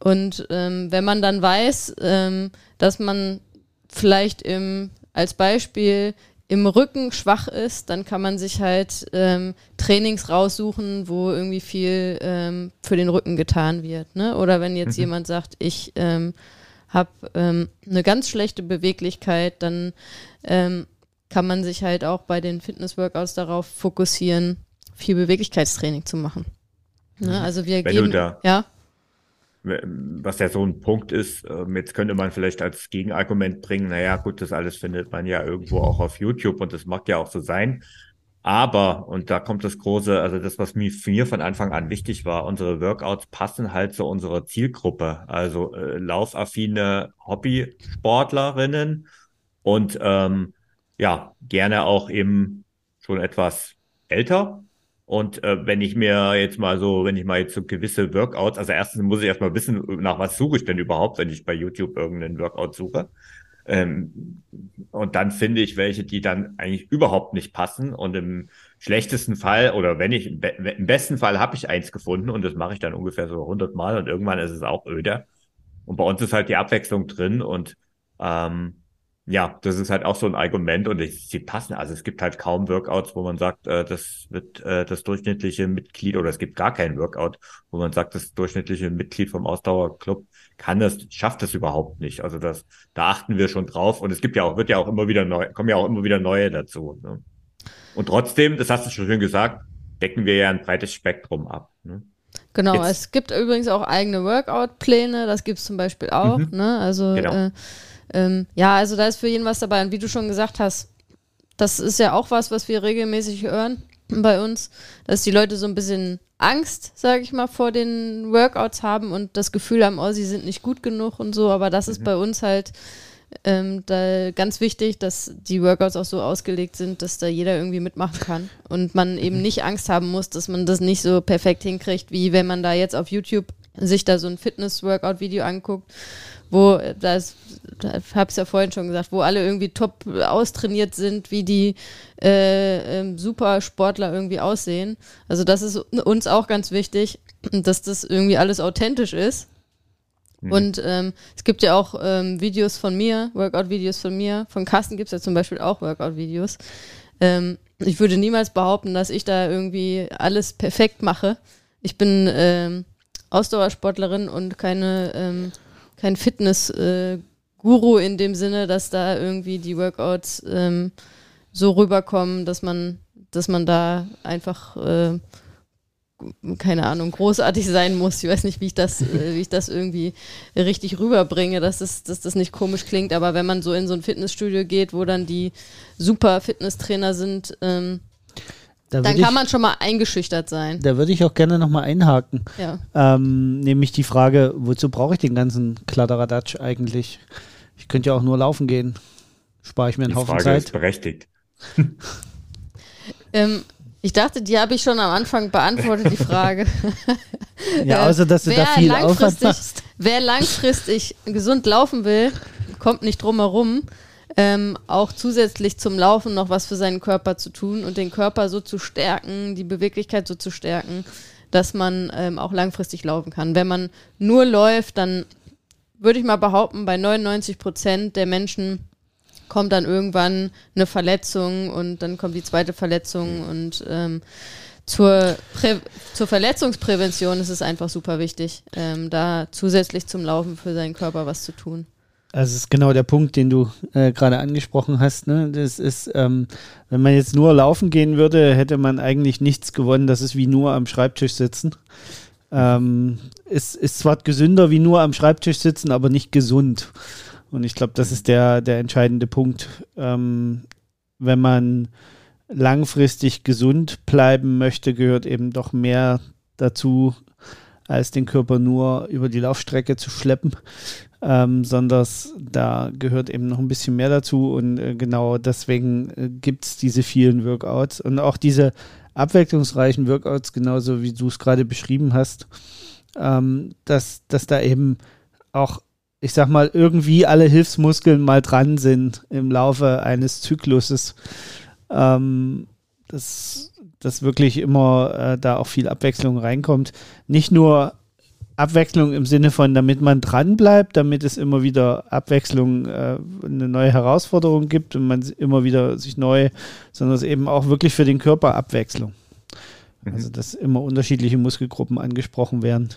Und ähm, wenn man dann weiß, ähm, dass man vielleicht im, als Beispiel im Rücken schwach ist, dann kann man sich halt ähm, Trainings raussuchen, wo irgendwie viel ähm, für den Rücken getan wird. Ne? Oder wenn jetzt mhm. jemand sagt, ich ähm, habe ähm, eine ganz schlechte Beweglichkeit, dann ähm, kann man sich halt auch bei den Fitness-Workouts darauf fokussieren, viel Beweglichkeitstraining zu machen. Ne? Mhm. Also wir wenn geben, da, ja was ja so ein Punkt ist, ähm, jetzt könnte man vielleicht als Gegenargument bringen, naja, gut, das alles findet man ja irgendwo auch auf YouTube und das mag ja auch so sein. Aber, und da kommt das große, also das, was mir, von Anfang an wichtig war, unsere Workouts passen halt zu unserer Zielgruppe. Also äh, laufaffine Hobbysportlerinnen und ähm, ja, gerne auch eben schon etwas älter, und äh, wenn ich mir jetzt mal so, wenn ich mal jetzt so gewisse Workouts, also erstens muss ich erstmal wissen, nach was suche ich denn überhaupt, wenn ich bei YouTube irgendeinen Workout suche. Ähm, und dann finde ich welche, die dann eigentlich überhaupt nicht passen. Und im schlechtesten Fall, oder wenn ich, im besten Fall habe ich eins gefunden und das mache ich dann ungefähr so 100 Mal und irgendwann ist es auch öder. Und bei uns ist halt die Abwechslung drin und ähm, ja, das ist halt auch so ein Argument und ich, sie passen. Also es gibt halt kaum Workouts, wo man sagt, äh, das wird äh, das durchschnittliche Mitglied oder es gibt gar keinen Workout, wo man sagt, das durchschnittliche Mitglied vom Ausdauerclub kann das, schafft das überhaupt nicht. Also das, da achten wir schon drauf und es gibt ja auch, wird ja auch immer wieder neu, kommen ja auch immer wieder neue dazu. Ne? Und trotzdem, das hast du schon schön gesagt, decken wir ja ein breites Spektrum ab. Ne? Genau, Jetzt. es gibt übrigens auch eigene Workout-Pläne, das gibt es zum Beispiel auch. Mhm. Ne? Also genau. äh, ähm, ja, also da ist für jeden was dabei. Und wie du schon gesagt hast, das ist ja auch was, was wir regelmäßig hören bei uns, dass die Leute so ein bisschen Angst, sage ich mal, vor den Workouts haben und das Gefühl haben, oh, sie sind nicht gut genug und so. Aber das mhm. ist bei uns halt ähm, da ganz wichtig, dass die Workouts auch so ausgelegt sind, dass da jeder irgendwie mitmachen kann und man eben nicht Angst haben muss, dass man das nicht so perfekt hinkriegt, wie wenn man da jetzt auf YouTube sich da so ein Fitness-Workout-Video anguckt wo, das, das habe ich ja vorhin schon gesagt, wo alle irgendwie top austrainiert sind, wie die äh, äh, Supersportler irgendwie aussehen. Also das ist uns auch ganz wichtig, dass das irgendwie alles authentisch ist. Mhm. Und ähm, es gibt ja auch ähm, Videos von mir, Workout-Videos von mir. Von Carsten gibt es ja zum Beispiel auch Workout-Videos. Ähm, ich würde niemals behaupten, dass ich da irgendwie alles perfekt mache. Ich bin ähm, Ausdauersportlerin und keine ähm, kein Fitness-Guru äh, in dem Sinne, dass da irgendwie die Workouts ähm, so rüberkommen, dass man, dass man da einfach äh, keine Ahnung, großartig sein muss. Ich weiß nicht, wie ich das, äh, wie ich das irgendwie richtig rüberbringe, dass das, dass das nicht komisch klingt, aber wenn man so in so ein Fitnessstudio geht, wo dann die super Fitnesstrainer sind, ähm, da dann kann ich, man schon mal eingeschüchtert sein. Da würde ich auch gerne nochmal einhaken. Ja. Ähm, nämlich die Frage, wozu brauche ich den ganzen Kladderadatsch eigentlich? Ich könnte ja auch nur laufen gehen. Spare ich mir einen die Haufen Frage Zeit. Ist berechtigt. ähm, ich dachte, die habe ich schon am Anfang beantwortet, die Frage. ja, außer dass du da viel Aufwand machst. Wer langfristig gesund laufen will, kommt nicht drum herum, ähm, auch zusätzlich zum Laufen noch was für seinen Körper zu tun und den Körper so zu stärken, die Beweglichkeit so zu stärken, dass man ähm, auch langfristig laufen kann. Wenn man nur läuft, dann würde ich mal behaupten, bei 99 Prozent der Menschen kommt dann irgendwann eine Verletzung und dann kommt die zweite Verletzung und ähm, zur, Prä zur Verletzungsprävention ist es einfach super wichtig, ähm, da zusätzlich zum Laufen für seinen Körper was zu tun. Also das ist genau der Punkt, den du äh, gerade angesprochen hast. Ne? Das ist, ähm, wenn man jetzt nur laufen gehen würde, hätte man eigentlich nichts gewonnen. Das ist wie nur am Schreibtisch sitzen. Ähm, ist, ist zwar gesünder wie nur am Schreibtisch sitzen, aber nicht gesund. Und ich glaube, das ist der, der entscheidende Punkt. Ähm, wenn man langfristig gesund bleiben möchte, gehört eben doch mehr dazu, als den Körper nur über die Laufstrecke zu schleppen ähm, sondern da gehört eben noch ein bisschen mehr dazu und äh, genau deswegen äh, gibt es diese vielen Workouts und auch diese abwechslungsreichen Workouts, genauso wie du es gerade beschrieben hast, ähm, dass, dass da eben auch, ich sag mal, irgendwie alle Hilfsmuskeln mal dran sind im Laufe eines Zykluses. Ähm, dass, dass wirklich immer äh, da auch viel Abwechslung reinkommt. Nicht nur Abwechslung im Sinne von, damit man dran bleibt, damit es immer wieder Abwechslung, äh, eine neue Herausforderung gibt und man immer wieder sich neu, sondern es eben auch wirklich für den Körper Abwechslung. Mhm. Also, dass immer unterschiedliche Muskelgruppen angesprochen werden.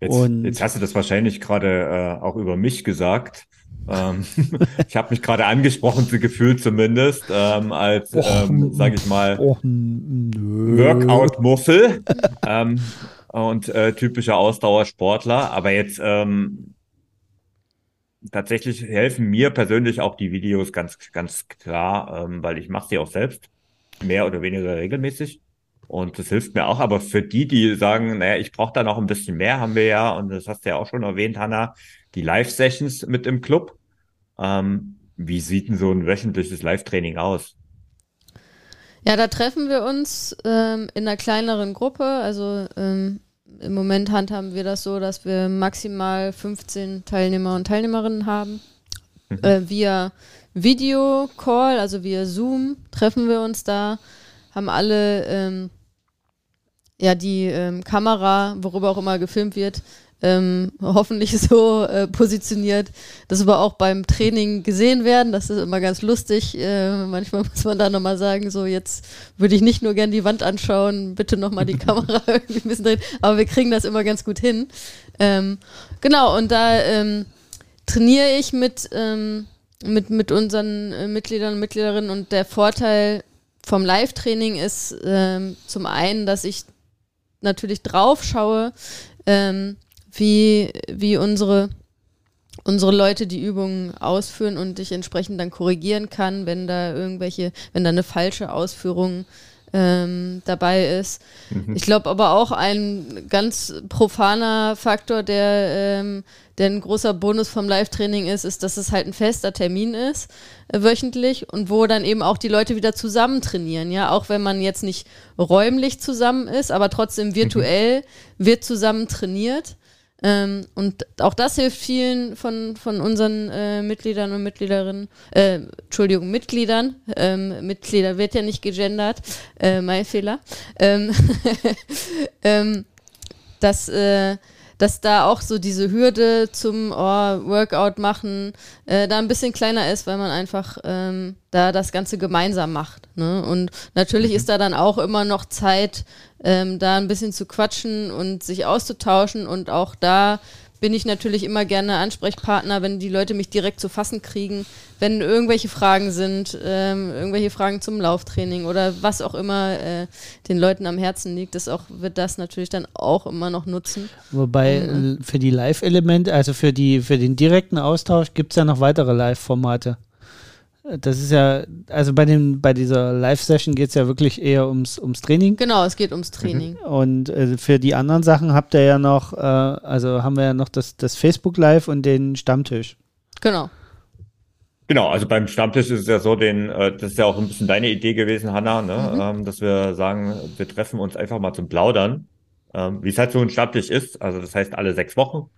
Jetzt, und jetzt hast du das wahrscheinlich gerade äh, auch über mich gesagt. ähm, ich habe mich gerade angesprochen, gefühlt zumindest, ähm, als, ähm, sage ich mal, Workout-Muffel. ähm, und äh, typischer Ausdauersportler. Aber jetzt ähm, tatsächlich helfen mir persönlich auch die Videos ganz, ganz klar, ähm, weil ich mache sie auch selbst, mehr oder weniger regelmäßig. Und das hilft mir auch. Aber für die, die sagen, naja, ich brauche da noch ein bisschen mehr, haben wir ja, und das hast du ja auch schon erwähnt, Hanna, die Live-Sessions mit im Club. Ähm, wie sieht denn so ein wöchentliches Live-Training aus? Ja, da treffen wir uns ähm, in einer kleineren Gruppe. Also ähm, im Moment handhaben wir das so, dass wir maximal 15 Teilnehmer und Teilnehmerinnen haben. Mhm. Äh, via Videocall, also via Zoom, treffen wir uns da, haben alle ähm, ja die ähm, Kamera, worüber auch immer gefilmt wird, ähm, hoffentlich so äh, positioniert, dass wir auch beim Training gesehen werden. Das ist immer ganz lustig. Äh, manchmal muss man da nochmal sagen, so jetzt würde ich nicht nur gern die Wand anschauen, bitte nochmal die Kamera irgendwie ein bisschen drehen. Aber wir kriegen das immer ganz gut hin. Ähm, genau, und da ähm, trainiere ich mit, ähm, mit, mit unseren äh, Mitgliedern und Mitgliederinnen und der Vorteil vom Live-Training ist ähm, zum einen, dass ich natürlich drauf schaue, ähm, wie, wie unsere, unsere Leute die Übungen ausführen und ich entsprechend dann korrigieren kann, wenn da irgendwelche, wenn da eine falsche Ausführung ähm, dabei ist. Mhm. Ich glaube aber auch ein ganz profaner Faktor, der, ähm, der ein großer Bonus vom Live-Training ist, ist, dass es halt ein fester Termin ist, äh, wöchentlich und wo dann eben auch die Leute wieder zusammen trainieren. Ja, auch wenn man jetzt nicht räumlich zusammen ist, aber trotzdem virtuell mhm. wird zusammen trainiert. Ähm, und auch das hilft vielen von, von unseren äh, Mitgliedern und Mitgliederinnen, äh, Entschuldigung, Mitgliedern, ähm, Mitglieder wird ja nicht gegendert, äh, mein Fehler, ähm, ähm, dass, äh, dass da auch so diese Hürde zum oh, Workout machen äh, da ein bisschen kleiner ist, weil man einfach ähm, da das Ganze gemeinsam macht. Ne? Und natürlich mhm. ist da dann auch immer noch Zeit, ähm, da ein bisschen zu quatschen und sich auszutauschen und auch da bin ich natürlich immer gerne Ansprechpartner, wenn die Leute mich direkt zu fassen kriegen, wenn irgendwelche Fragen sind, ähm, irgendwelche Fragen zum Lauftraining oder was auch immer äh, den Leuten am Herzen liegt, das auch, wird das natürlich dann auch immer noch nutzen. Wobei um, äh, für die Live-Elemente, also für, die, für den direkten Austausch gibt es ja noch weitere Live-Formate. Das ist ja, also bei, dem, bei dieser Live-Session geht es ja wirklich eher ums, ums Training. Genau, es geht ums Training. Mhm. Und äh, für die anderen Sachen habt ihr ja noch, äh, also haben wir ja noch das, das Facebook Live und den Stammtisch. Genau. Genau, also beim Stammtisch ist es ja so, den, äh, das ist ja auch ein bisschen deine Idee gewesen, Hanna, ne? Mhm. Ähm, dass wir sagen, wir treffen uns einfach mal zum Plaudern, ähm, wie es halt so ein Stammtisch ist. Also das heißt alle sechs Wochen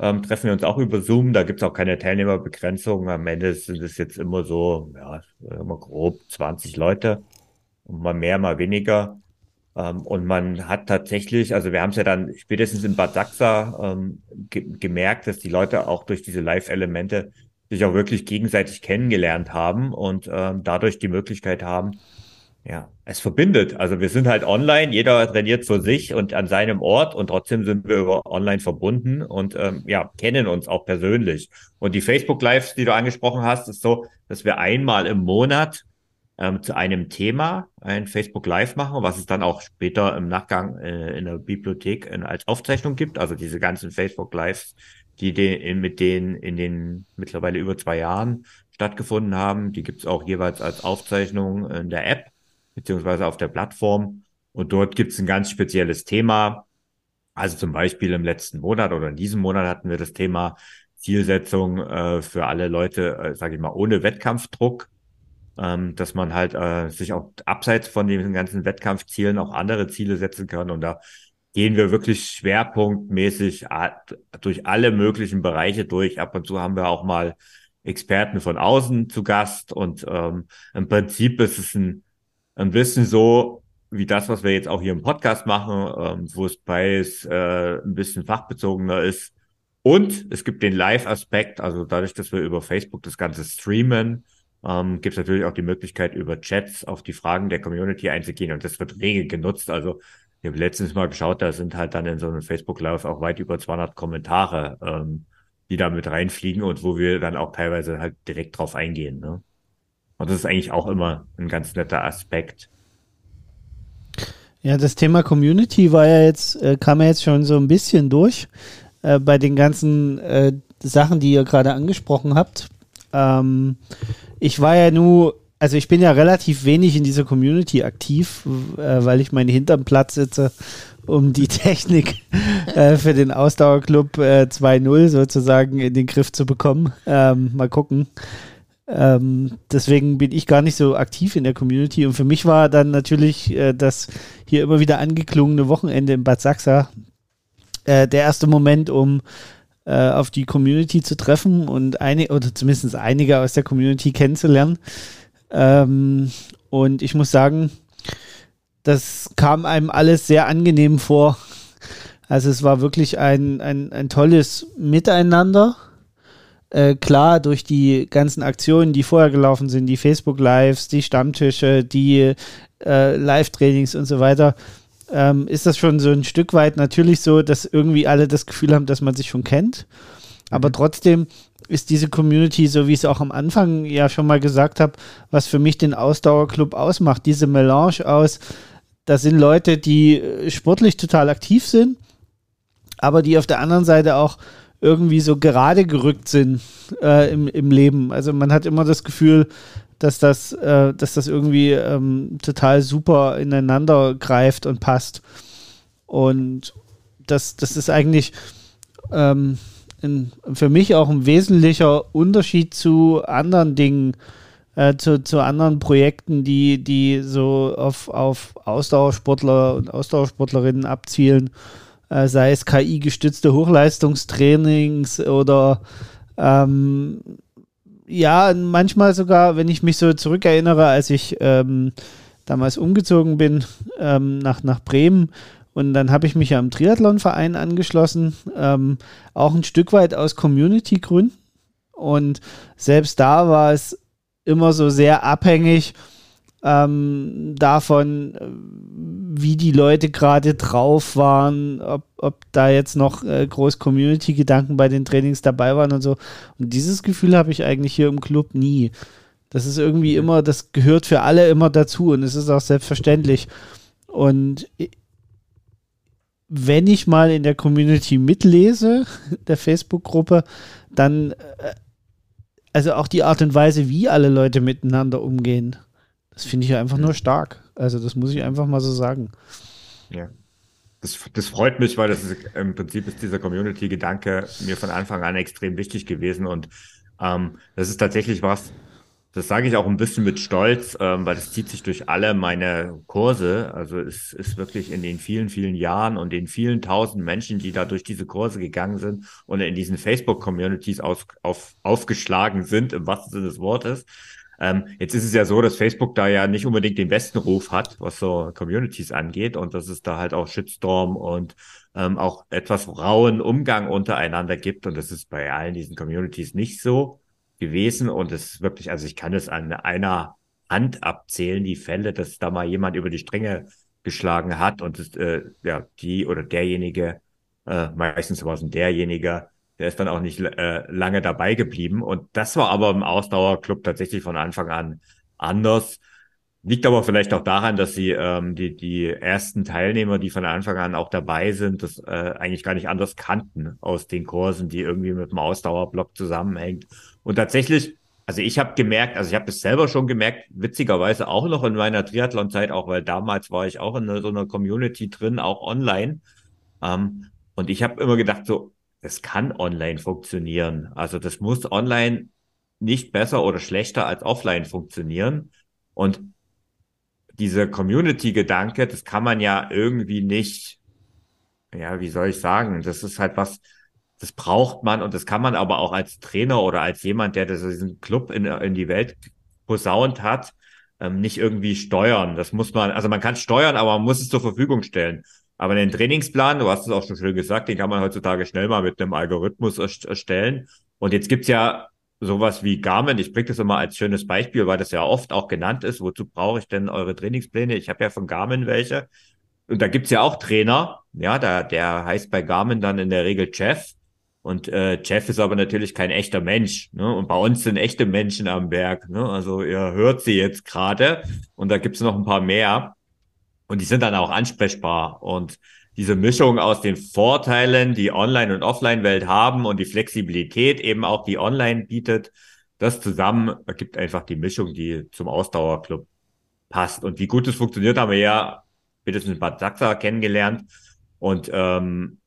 ähm, treffen wir uns auch über Zoom. Da gibt's auch keine Teilnehmerbegrenzung. Am Ende sind es jetzt immer so, ja, immer grob 20 Leute. Mal mehr, mal weniger. Ähm, und man hat tatsächlich, also wir haben es ja dann spätestens in Bad Sachsa ähm, ge gemerkt, dass die Leute auch durch diese Live-Elemente sich auch wirklich gegenseitig kennengelernt haben und ähm, dadurch die Möglichkeit haben, ja, es verbindet. Also wir sind halt online, jeder trainiert für sich und an seinem Ort und trotzdem sind wir über online verbunden und ähm, ja, kennen uns auch persönlich. Und die Facebook Lives, die du angesprochen hast, ist so, dass wir einmal im Monat ähm, zu einem Thema ein Facebook Live machen, was es dann auch später im Nachgang äh, in der Bibliothek in, als Aufzeichnung gibt. Also diese ganzen Facebook Lives, die den, mit denen in den mittlerweile über zwei Jahren stattgefunden haben, die gibt es auch jeweils als Aufzeichnung in der App beziehungsweise auf der Plattform. Und dort gibt es ein ganz spezielles Thema. Also zum Beispiel im letzten Monat oder in diesem Monat hatten wir das Thema Zielsetzung äh, für alle Leute, äh, sage ich mal, ohne Wettkampfdruck, ähm, dass man halt äh, sich auch abseits von den ganzen Wettkampfzielen auch andere Ziele setzen kann. Und da gehen wir wirklich schwerpunktmäßig durch alle möglichen Bereiche durch. Ab und zu haben wir auch mal Experten von außen zu Gast und ähm, im Prinzip ist es ein ein bisschen so wie das, was wir jetzt auch hier im Podcast machen, ähm, wo es beides äh, ein bisschen fachbezogener ist. Und es gibt den Live-Aspekt, also dadurch, dass wir über Facebook das Ganze streamen, ähm, gibt es natürlich auch die Möglichkeit, über Chats auf die Fragen der Community einzugehen und das wird rege genutzt. Also ich habe letztens mal geschaut, da sind halt dann in so einem Facebook-Live auch weit über 200 Kommentare, ähm, die da mit reinfliegen und wo wir dann auch teilweise halt direkt drauf eingehen. Ne? Und das ist eigentlich auch immer ein ganz netter Aspekt. Ja, das Thema Community war ja jetzt, äh, kam ja jetzt schon so ein bisschen durch äh, bei den ganzen äh, Sachen, die ihr gerade angesprochen habt. Ähm, ich war ja nur, also ich bin ja relativ wenig in dieser Community aktiv, äh, weil ich meine hinterm Platz sitze, um die Technik äh, für den Ausdauerclub 2.0 äh, sozusagen in den Griff zu bekommen. Ähm, mal gucken. Ähm, deswegen bin ich gar nicht so aktiv in der Community. Und für mich war dann natürlich äh, das hier immer wieder angeklungene Wochenende in Bad Sachsa äh, der erste Moment, um äh, auf die Community zu treffen und eine oder zumindest einige aus der Community kennenzulernen. Ähm, und ich muss sagen, das kam einem alles sehr angenehm vor. Also es war wirklich ein, ein, ein tolles Miteinander. Äh, klar, durch die ganzen Aktionen, die vorher gelaufen sind, die Facebook-Lives, die Stammtische, die äh, Live-Trainings und so weiter, ähm, ist das schon so ein Stück weit natürlich so, dass irgendwie alle das Gefühl haben, dass man sich schon kennt. Aber mhm. trotzdem ist diese Community, so wie ich es auch am Anfang ja schon mal gesagt habe, was für mich den Ausdauerclub ausmacht. Diese Melange aus, da sind Leute, die äh, sportlich total aktiv sind, aber die auf der anderen Seite auch irgendwie so gerade gerückt sind äh, im, im Leben. Also man hat immer das Gefühl, dass das, äh, dass das irgendwie ähm, total super ineinander greift und passt. Und das, das ist eigentlich ähm, ein, für mich auch ein wesentlicher Unterschied zu anderen Dingen, äh, zu, zu anderen Projekten, die, die so auf, auf Ausdauersportler und Ausdauersportlerinnen abzielen, sei es KI-gestützte Hochleistungstrainings oder ähm, ja, manchmal sogar, wenn ich mich so zurückerinnere, als ich ähm, damals umgezogen bin ähm, nach, nach Bremen und dann habe ich mich ja am Triathlonverein angeschlossen, ähm, auch ein Stück weit aus Community-Gründen. Und selbst da war es immer so sehr abhängig ähm, davon, wie die Leute gerade drauf waren, ob, ob da jetzt noch äh, groß Community-Gedanken bei den Trainings dabei waren und so. Und dieses Gefühl habe ich eigentlich hier im Club nie. Das ist irgendwie immer, das gehört für alle immer dazu und es ist auch selbstverständlich. Und wenn ich mal in der Community mitlese, der Facebook-Gruppe, dann, äh, also auch die Art und Weise, wie alle Leute miteinander umgehen, das finde ich einfach nur stark. Also das muss ich einfach mal so sagen. Ja. Das, das freut mich, weil das ist, im Prinzip ist dieser Community-Gedanke mir von Anfang an extrem wichtig gewesen und ähm, das ist tatsächlich was, das sage ich auch ein bisschen mit Stolz, ähm, weil das zieht sich durch alle meine Kurse. Also es ist wirklich in den vielen, vielen Jahren und den vielen tausend Menschen, die da durch diese Kurse gegangen sind und in diesen Facebook-Communities auf, aufgeschlagen sind, im wahrsten Sinne des Wortes. Ähm, jetzt ist es ja so, dass Facebook da ja nicht unbedingt den besten Ruf hat, was so Communities angeht und dass es da halt auch Shitstorm und ähm, auch etwas rauen Umgang untereinander gibt. Und das ist bei allen diesen Communities nicht so gewesen und es ist wirklich, also ich kann es an einer Hand abzählen, die Fälle, dass da mal jemand über die Stränge geschlagen hat und das, äh, ja, die oder derjenige, äh, meistens war es derjenige, der ist dann auch nicht äh, lange dabei geblieben. Und das war aber im Ausdauerclub tatsächlich von Anfang an anders. Liegt aber vielleicht auch daran, dass sie ähm, die, die ersten Teilnehmer, die von Anfang an auch dabei sind, das äh, eigentlich gar nicht anders kannten aus den Kursen, die irgendwie mit dem Ausdauerblock zusammenhängt. Und tatsächlich, also ich habe gemerkt, also ich habe es selber schon gemerkt, witzigerweise auch noch in meiner Triathlon-Zeit, auch weil damals war ich auch in so einer Community drin, auch online. Ähm, und ich habe immer gedacht, so, es kann online funktionieren. Also das muss online nicht besser oder schlechter als offline funktionieren. Und dieser Community-Gedanke, das kann man ja irgendwie nicht, ja, wie soll ich sagen, das ist halt was, das braucht man und das kann man aber auch als Trainer oder als jemand, der diesen Club in, in die Welt posaunt hat, ähm, nicht irgendwie steuern. Das muss man, also man kann steuern, aber man muss es zur Verfügung stellen. Aber den Trainingsplan, du hast es auch schon schön gesagt, den kann man heutzutage schnell mal mit einem Algorithmus erstellen. Und jetzt gibt's ja sowas wie Garmin, ich bringe das immer als schönes Beispiel, weil das ja oft auch genannt ist. Wozu brauche ich denn eure Trainingspläne? Ich habe ja von Garmin welche. Und da gibt's ja auch Trainer, ja, da, der heißt bei Garmin dann in der Regel Jeff. Und äh, Jeff ist aber natürlich kein echter Mensch. Ne? Und bei uns sind echte Menschen am Berg. Ne? Also ihr hört sie jetzt gerade. Und da gibt's noch ein paar mehr. Und die sind dann auch ansprechbar. Und diese Mischung aus den Vorteilen, die Online- und Offline-Welt haben und die Flexibilität eben auch, die Online bietet, das zusammen ergibt einfach die Mischung, die zum Ausdauerclub passt. Und wie gut es funktioniert, haben wir ja spätestens in Bad Sachsa kennengelernt. Und ähm,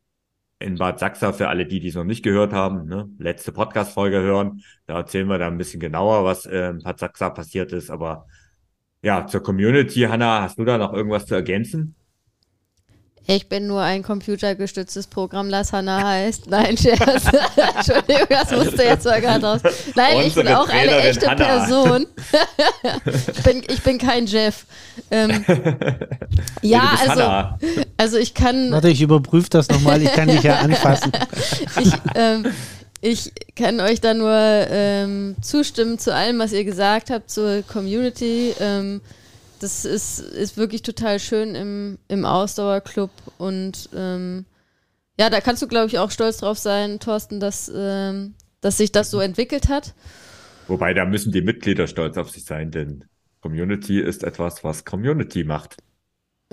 in Bad Sachsa, für alle die, die es noch nicht gehört haben, ne, letzte Podcast-Folge hören, da erzählen wir da ein bisschen genauer, was äh, in Bad Sachsa passiert ist. Aber ja, zur Community, Hanna, hast du da noch irgendwas zu ergänzen? Ich bin nur ein computergestütztes Programm, das Hanna heißt. Nein, Scherz. Entschuldigung, das musste jetzt mal gerade raus. Nein, Unsere ich bin auch eine echte Hanna. Person. ich, bin, ich bin kein Jeff. Ähm, ja, also, also ich kann. Warte, ich überprüfe das nochmal, ich kann dich ja anfassen. ich, ähm, ich kann euch da nur ähm, zustimmen zu allem, was ihr gesagt habt zur Community. Ähm, das ist, ist wirklich total schön im, im Ausdauerclub und ähm, ja, da kannst du, glaube ich, auch stolz drauf sein, Thorsten, dass, ähm, dass sich das so entwickelt hat. Wobei, da müssen die Mitglieder stolz auf sich sein, denn Community ist etwas, was Community macht.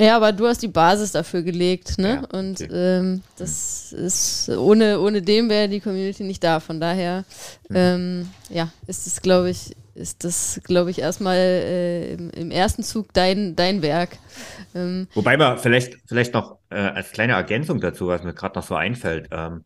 Ja, aber du hast die Basis dafür gelegt, ne? Ja, und ähm, das ist ohne, ohne dem wäre die Community nicht da. Von daher, mhm. ähm, ja, ist es, glaube ich, ist das, glaube ich, erstmal äh, im, im, ersten Zug dein, dein Werk. Ähm, Wobei man vielleicht, vielleicht noch äh, als kleine Ergänzung dazu, was mir gerade noch so einfällt, ähm,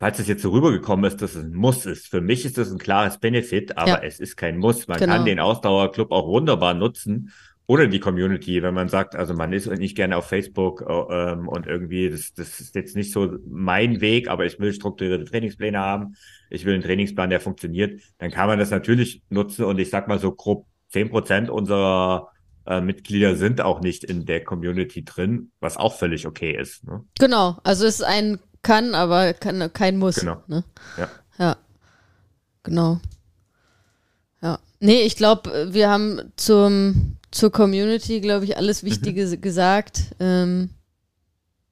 falls es jetzt so rübergekommen ist, dass es ein Muss ist. Für mich ist das ein klares Benefit, aber ja. es ist kein Muss. Man genau. kann den Ausdauerclub auch wunderbar nutzen ohne die Community, wenn man sagt, also man ist nicht gerne auf Facebook äh, ähm, und irgendwie, das, das ist jetzt nicht so mein Weg, aber ich will strukturierte Trainingspläne haben, ich will einen Trainingsplan, der funktioniert, dann kann man das natürlich nutzen und ich sag mal so grob zehn Prozent unserer äh, Mitglieder sind auch nicht in der Community drin, was auch völlig okay ist. Ne? Genau, also es ist ein kann, aber kann, kein Muss. Genau. Ne? Ja. ja. Genau. Ja. Nee, ich glaube, wir haben zum zur Community, glaube ich, alles Wichtige mhm. gesagt. Ähm,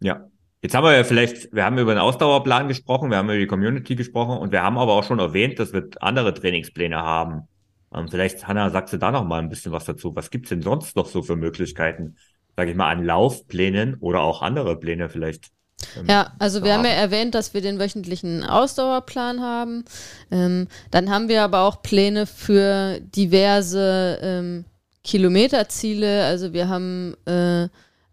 ja. Jetzt haben wir ja vielleicht, wir haben über den Ausdauerplan gesprochen, wir haben über die Community gesprochen und wir haben aber auch schon erwähnt, dass wir andere Trainingspläne haben. Ähm, vielleicht, Hanna, sagst du da noch mal ein bisschen was dazu? Was gibt's denn sonst noch so für Möglichkeiten, sage ich mal, an Laufplänen oder auch andere Pläne vielleicht? Ähm, ja, also wir haben ja erwähnt, dass wir den wöchentlichen Ausdauerplan haben. Ähm, dann haben wir aber auch Pläne für diverse ähm, Kilometerziele. Also wir haben äh,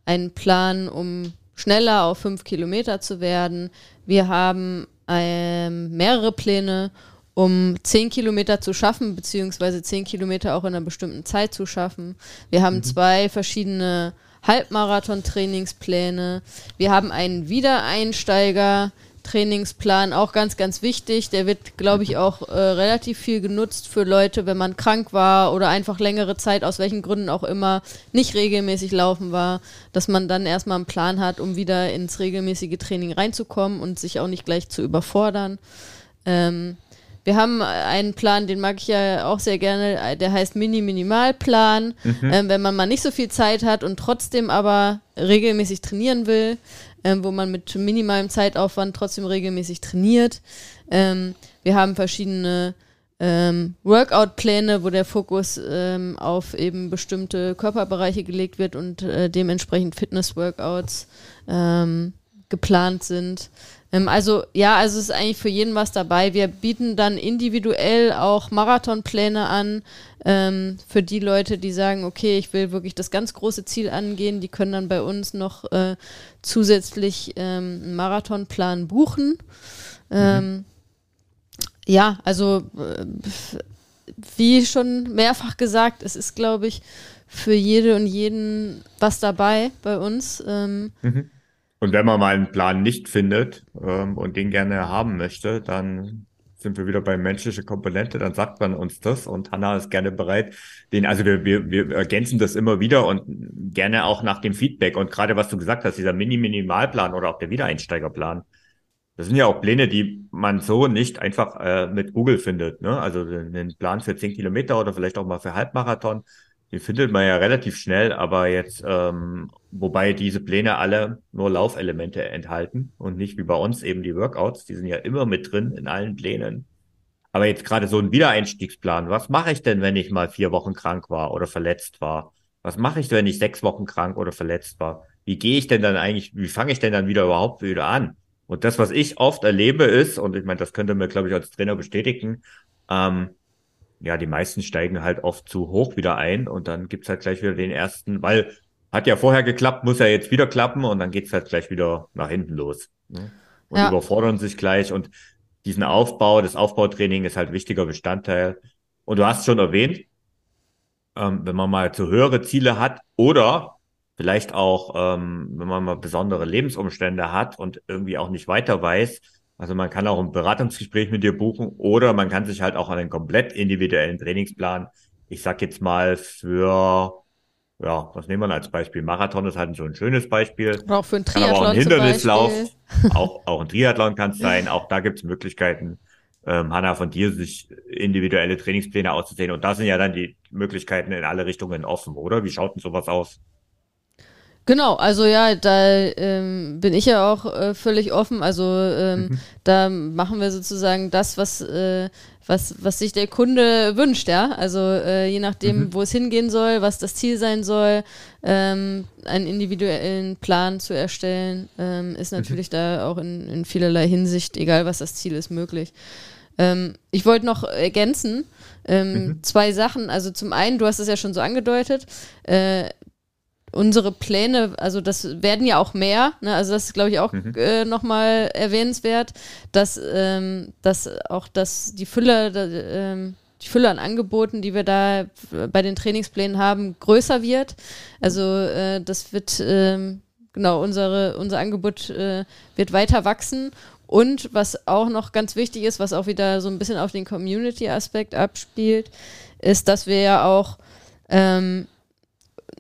einen Plan, um schneller auf fünf Kilometer zu werden. Wir haben ähm, mehrere Pläne, um zehn Kilometer zu schaffen, beziehungsweise zehn Kilometer auch in einer bestimmten Zeit zu schaffen. Wir haben mhm. zwei verschiedene Halbmarathon-Trainingspläne. Wir haben einen Wiedereinsteiger. Trainingsplan auch ganz, ganz wichtig. Der wird, glaube ich, auch äh, relativ viel genutzt für Leute, wenn man krank war oder einfach längere Zeit, aus welchen Gründen auch immer, nicht regelmäßig laufen war, dass man dann erstmal einen Plan hat, um wieder ins regelmäßige Training reinzukommen und sich auch nicht gleich zu überfordern. Ähm, wir haben einen Plan, den mag ich ja auch sehr gerne, der heißt Mini-Minimal-Plan. Mhm. Ähm, wenn man mal nicht so viel Zeit hat und trotzdem aber regelmäßig trainieren will, ähm, wo man mit minimalem Zeitaufwand trotzdem regelmäßig trainiert. Ähm, wir haben verschiedene ähm, Workout-Pläne, wo der Fokus ähm, auf eben bestimmte Körperbereiche gelegt wird und äh, dementsprechend Fitness-Workouts ähm, geplant sind. Ähm, also ja, also es ist eigentlich für jeden was dabei. Wir bieten dann individuell auch Marathonpläne an ähm, für die Leute, die sagen, okay, ich will wirklich das ganz große Ziel angehen. Die können dann bei uns noch äh, zusätzlich ähm, einen Marathonplan buchen. Ähm, mhm. Ja, also äh, wie schon mehrfach gesagt, es ist, glaube ich, für jede und jeden was dabei bei uns. Ähm, mhm. Und wenn man mal einen Plan nicht findet ähm, und den gerne haben möchte, dann sind wir wieder bei menschliche Komponente, dann sagt man uns das und Hanna ist gerne bereit, den, also wir, wir, wir ergänzen das immer wieder und gerne auch nach dem Feedback. Und gerade was du gesagt hast, dieser Mini-Minimalplan oder auch der Wiedereinsteigerplan, das sind ja auch Pläne, die man so nicht einfach äh, mit Google findet. Ne? Also einen Plan für 10 Kilometer oder vielleicht auch mal für Halbmarathon, die findet man ja relativ schnell, aber jetzt, ähm, wobei diese Pläne alle nur Laufelemente enthalten und nicht wie bei uns eben die Workouts, die sind ja immer mit drin in allen Plänen. Aber jetzt gerade so ein Wiedereinstiegsplan, was mache ich denn, wenn ich mal vier Wochen krank war oder verletzt war? Was mache ich, wenn ich sechs Wochen krank oder verletzt war? Wie gehe ich denn dann eigentlich, wie fange ich denn dann wieder überhaupt wieder an? Und das, was ich oft erlebe, ist, und ich meine, das könnte mir, glaube ich, als Trainer bestätigen, ähm, ja, die meisten steigen halt oft zu hoch wieder ein und dann gibt's halt gleich wieder den ersten, weil hat ja vorher geklappt, muss ja jetzt wieder klappen und dann geht's halt gleich wieder nach hinten los. Ne? Und ja. überfordern sich gleich und diesen Aufbau, das Aufbautraining ist halt wichtiger Bestandteil. Und du hast schon erwähnt, ähm, wenn man mal zu höhere Ziele hat oder vielleicht auch, ähm, wenn man mal besondere Lebensumstände hat und irgendwie auch nicht weiter weiß. Also man kann auch ein Beratungsgespräch mit dir buchen oder man kann sich halt auch an einen komplett individuellen Trainingsplan, ich sag jetzt mal für ja, was nehmen wir als Beispiel? Marathon ist halt so ein schönes Beispiel. Oder auch für ein Triathlon. Kann aber auch ein Hindernislauf, auch, auch ein Triathlon kann es sein. Auch da gibt es Möglichkeiten, ähm, Hanna, von dir sich individuelle Trainingspläne auszusehen. Und da sind ja dann die Möglichkeiten in alle Richtungen offen, oder? Wie schaut denn sowas aus? Genau, also ja, da ähm, bin ich ja auch äh, völlig offen. Also ähm, mhm. da machen wir sozusagen das, was, äh, was, was sich der Kunde wünscht, ja. Also äh, je nachdem, mhm. wo es hingehen soll, was das Ziel sein soll, ähm, einen individuellen Plan zu erstellen, ähm, ist mhm. natürlich mhm. da auch in, in vielerlei Hinsicht, egal was das Ziel ist, möglich. Ähm, ich wollte noch ergänzen, ähm, mhm. zwei Sachen. Also zum einen, du hast es ja schon so angedeutet, äh, unsere Pläne, also das werden ja auch mehr, ne? also das ist, glaube ich, auch mhm. äh, nochmal erwähnenswert, dass, ähm, dass auch das, die Fülle, äh, die Fülle an Angeboten, die wir da bei den Trainingsplänen haben, größer wird. Also äh, das wird, ähm, genau, unsere, unser Angebot äh, wird weiter wachsen und was auch noch ganz wichtig ist, was auch wieder so ein bisschen auf den Community-Aspekt abspielt, ist, dass wir ja auch ähm,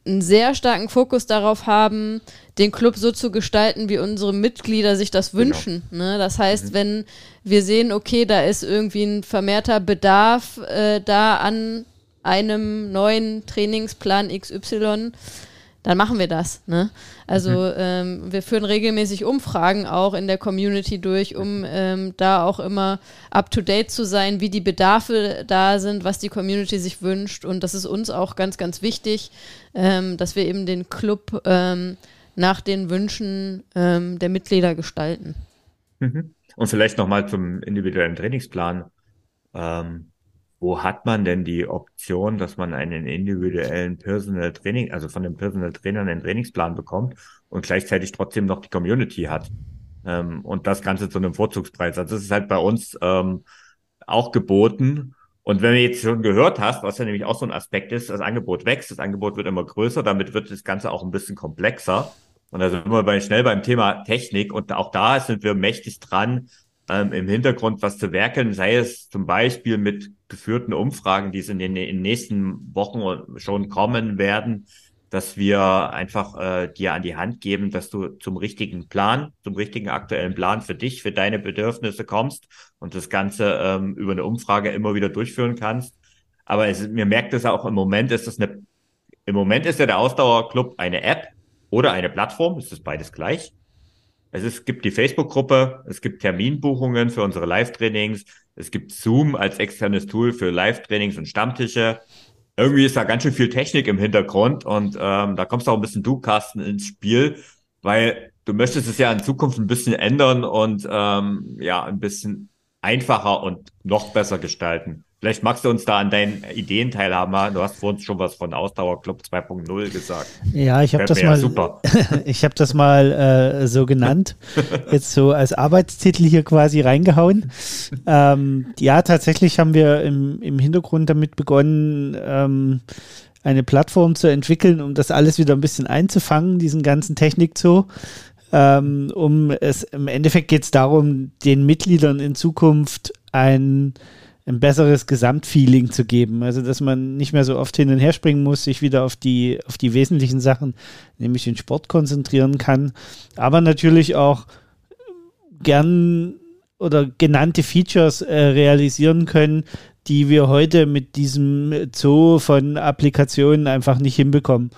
einen sehr starken Fokus darauf haben, den Club so zu gestalten, wie unsere Mitglieder sich das genau. wünschen. Genau. Ne? Das heißt, mhm. wenn wir sehen, okay, da ist irgendwie ein vermehrter Bedarf äh, da an einem neuen Trainingsplan XY, dann machen wir das. Ne? Also mhm. ähm, wir führen regelmäßig Umfragen auch in der Community durch, um ähm, da auch immer up-to-date zu sein, wie die Bedarfe da sind, was die Community sich wünscht. Und das ist uns auch ganz, ganz wichtig, ähm, dass wir eben den Club ähm, nach den Wünschen ähm, der Mitglieder gestalten. Mhm. Und vielleicht nochmal zum individuellen Trainingsplan. Ähm, wo hat man denn die Option, dass man einen individuellen Personal Training, also von dem Personal Trainer einen Trainingsplan bekommt und gleichzeitig trotzdem noch die Community hat? Ähm, und das Ganze zu einem Vorzugspreis. Also das ist halt bei uns ähm, auch geboten. Und wenn du jetzt schon gehört hast, was ja nämlich auch so ein Aspekt ist, das Angebot wächst, das Angebot wird immer größer, damit wird das Ganze auch ein bisschen komplexer. Und da sind wir bei, schnell beim Thema Technik und auch da sind wir mächtig dran, ähm, im Hintergrund was zu werkeln, sei es zum Beispiel mit geführten Umfragen, die es in den, in den nächsten Wochen schon kommen werden, dass wir einfach äh, dir an die Hand geben, dass du zum richtigen Plan, zum richtigen aktuellen Plan für dich, für deine Bedürfnisse kommst und das Ganze ähm, über eine Umfrage immer wieder durchführen kannst. Aber es, mir merkt es auch im Moment ist das eine, im Moment ist ja der Ausdauerclub eine App oder eine Plattform, ist beides gleich. Es, ist, gibt die Facebook-Gruppe, es gibt Terminbuchungen für unsere Live-Trainings, es gibt Zoom als externes Tool für Live-Trainings und Stammtische. Irgendwie ist da ganz schön viel Technik im Hintergrund und ähm, da kommst auch ein bisschen du, Carsten, ins Spiel, weil du möchtest es ja in Zukunft ein bisschen ändern und ähm, ja, ein bisschen einfacher und noch besser gestalten. Vielleicht magst du uns da an deinen Ideen teilhaben. Du hast vorhin schon was von Ausdauerclub 2.0 gesagt. Ja, ich habe das mal. Super. ich habe das mal äh, so genannt, jetzt so als Arbeitstitel hier quasi reingehauen. Ähm, ja, tatsächlich haben wir im, im Hintergrund damit begonnen. Ähm, eine Plattform zu entwickeln, um das alles wieder ein bisschen einzufangen, diesen ganzen Technik-Zoo. Ähm, um es im Endeffekt geht es darum, den Mitgliedern in Zukunft ein ein besseres Gesamtfeeling zu geben. Also, dass man nicht mehr so oft hin und her springen muss, sich wieder auf die, auf die wesentlichen Sachen, nämlich den Sport konzentrieren kann. Aber natürlich auch gern oder genannte Features äh, realisieren können, die wir heute mit diesem Zoo von Applikationen einfach nicht hinbekommen.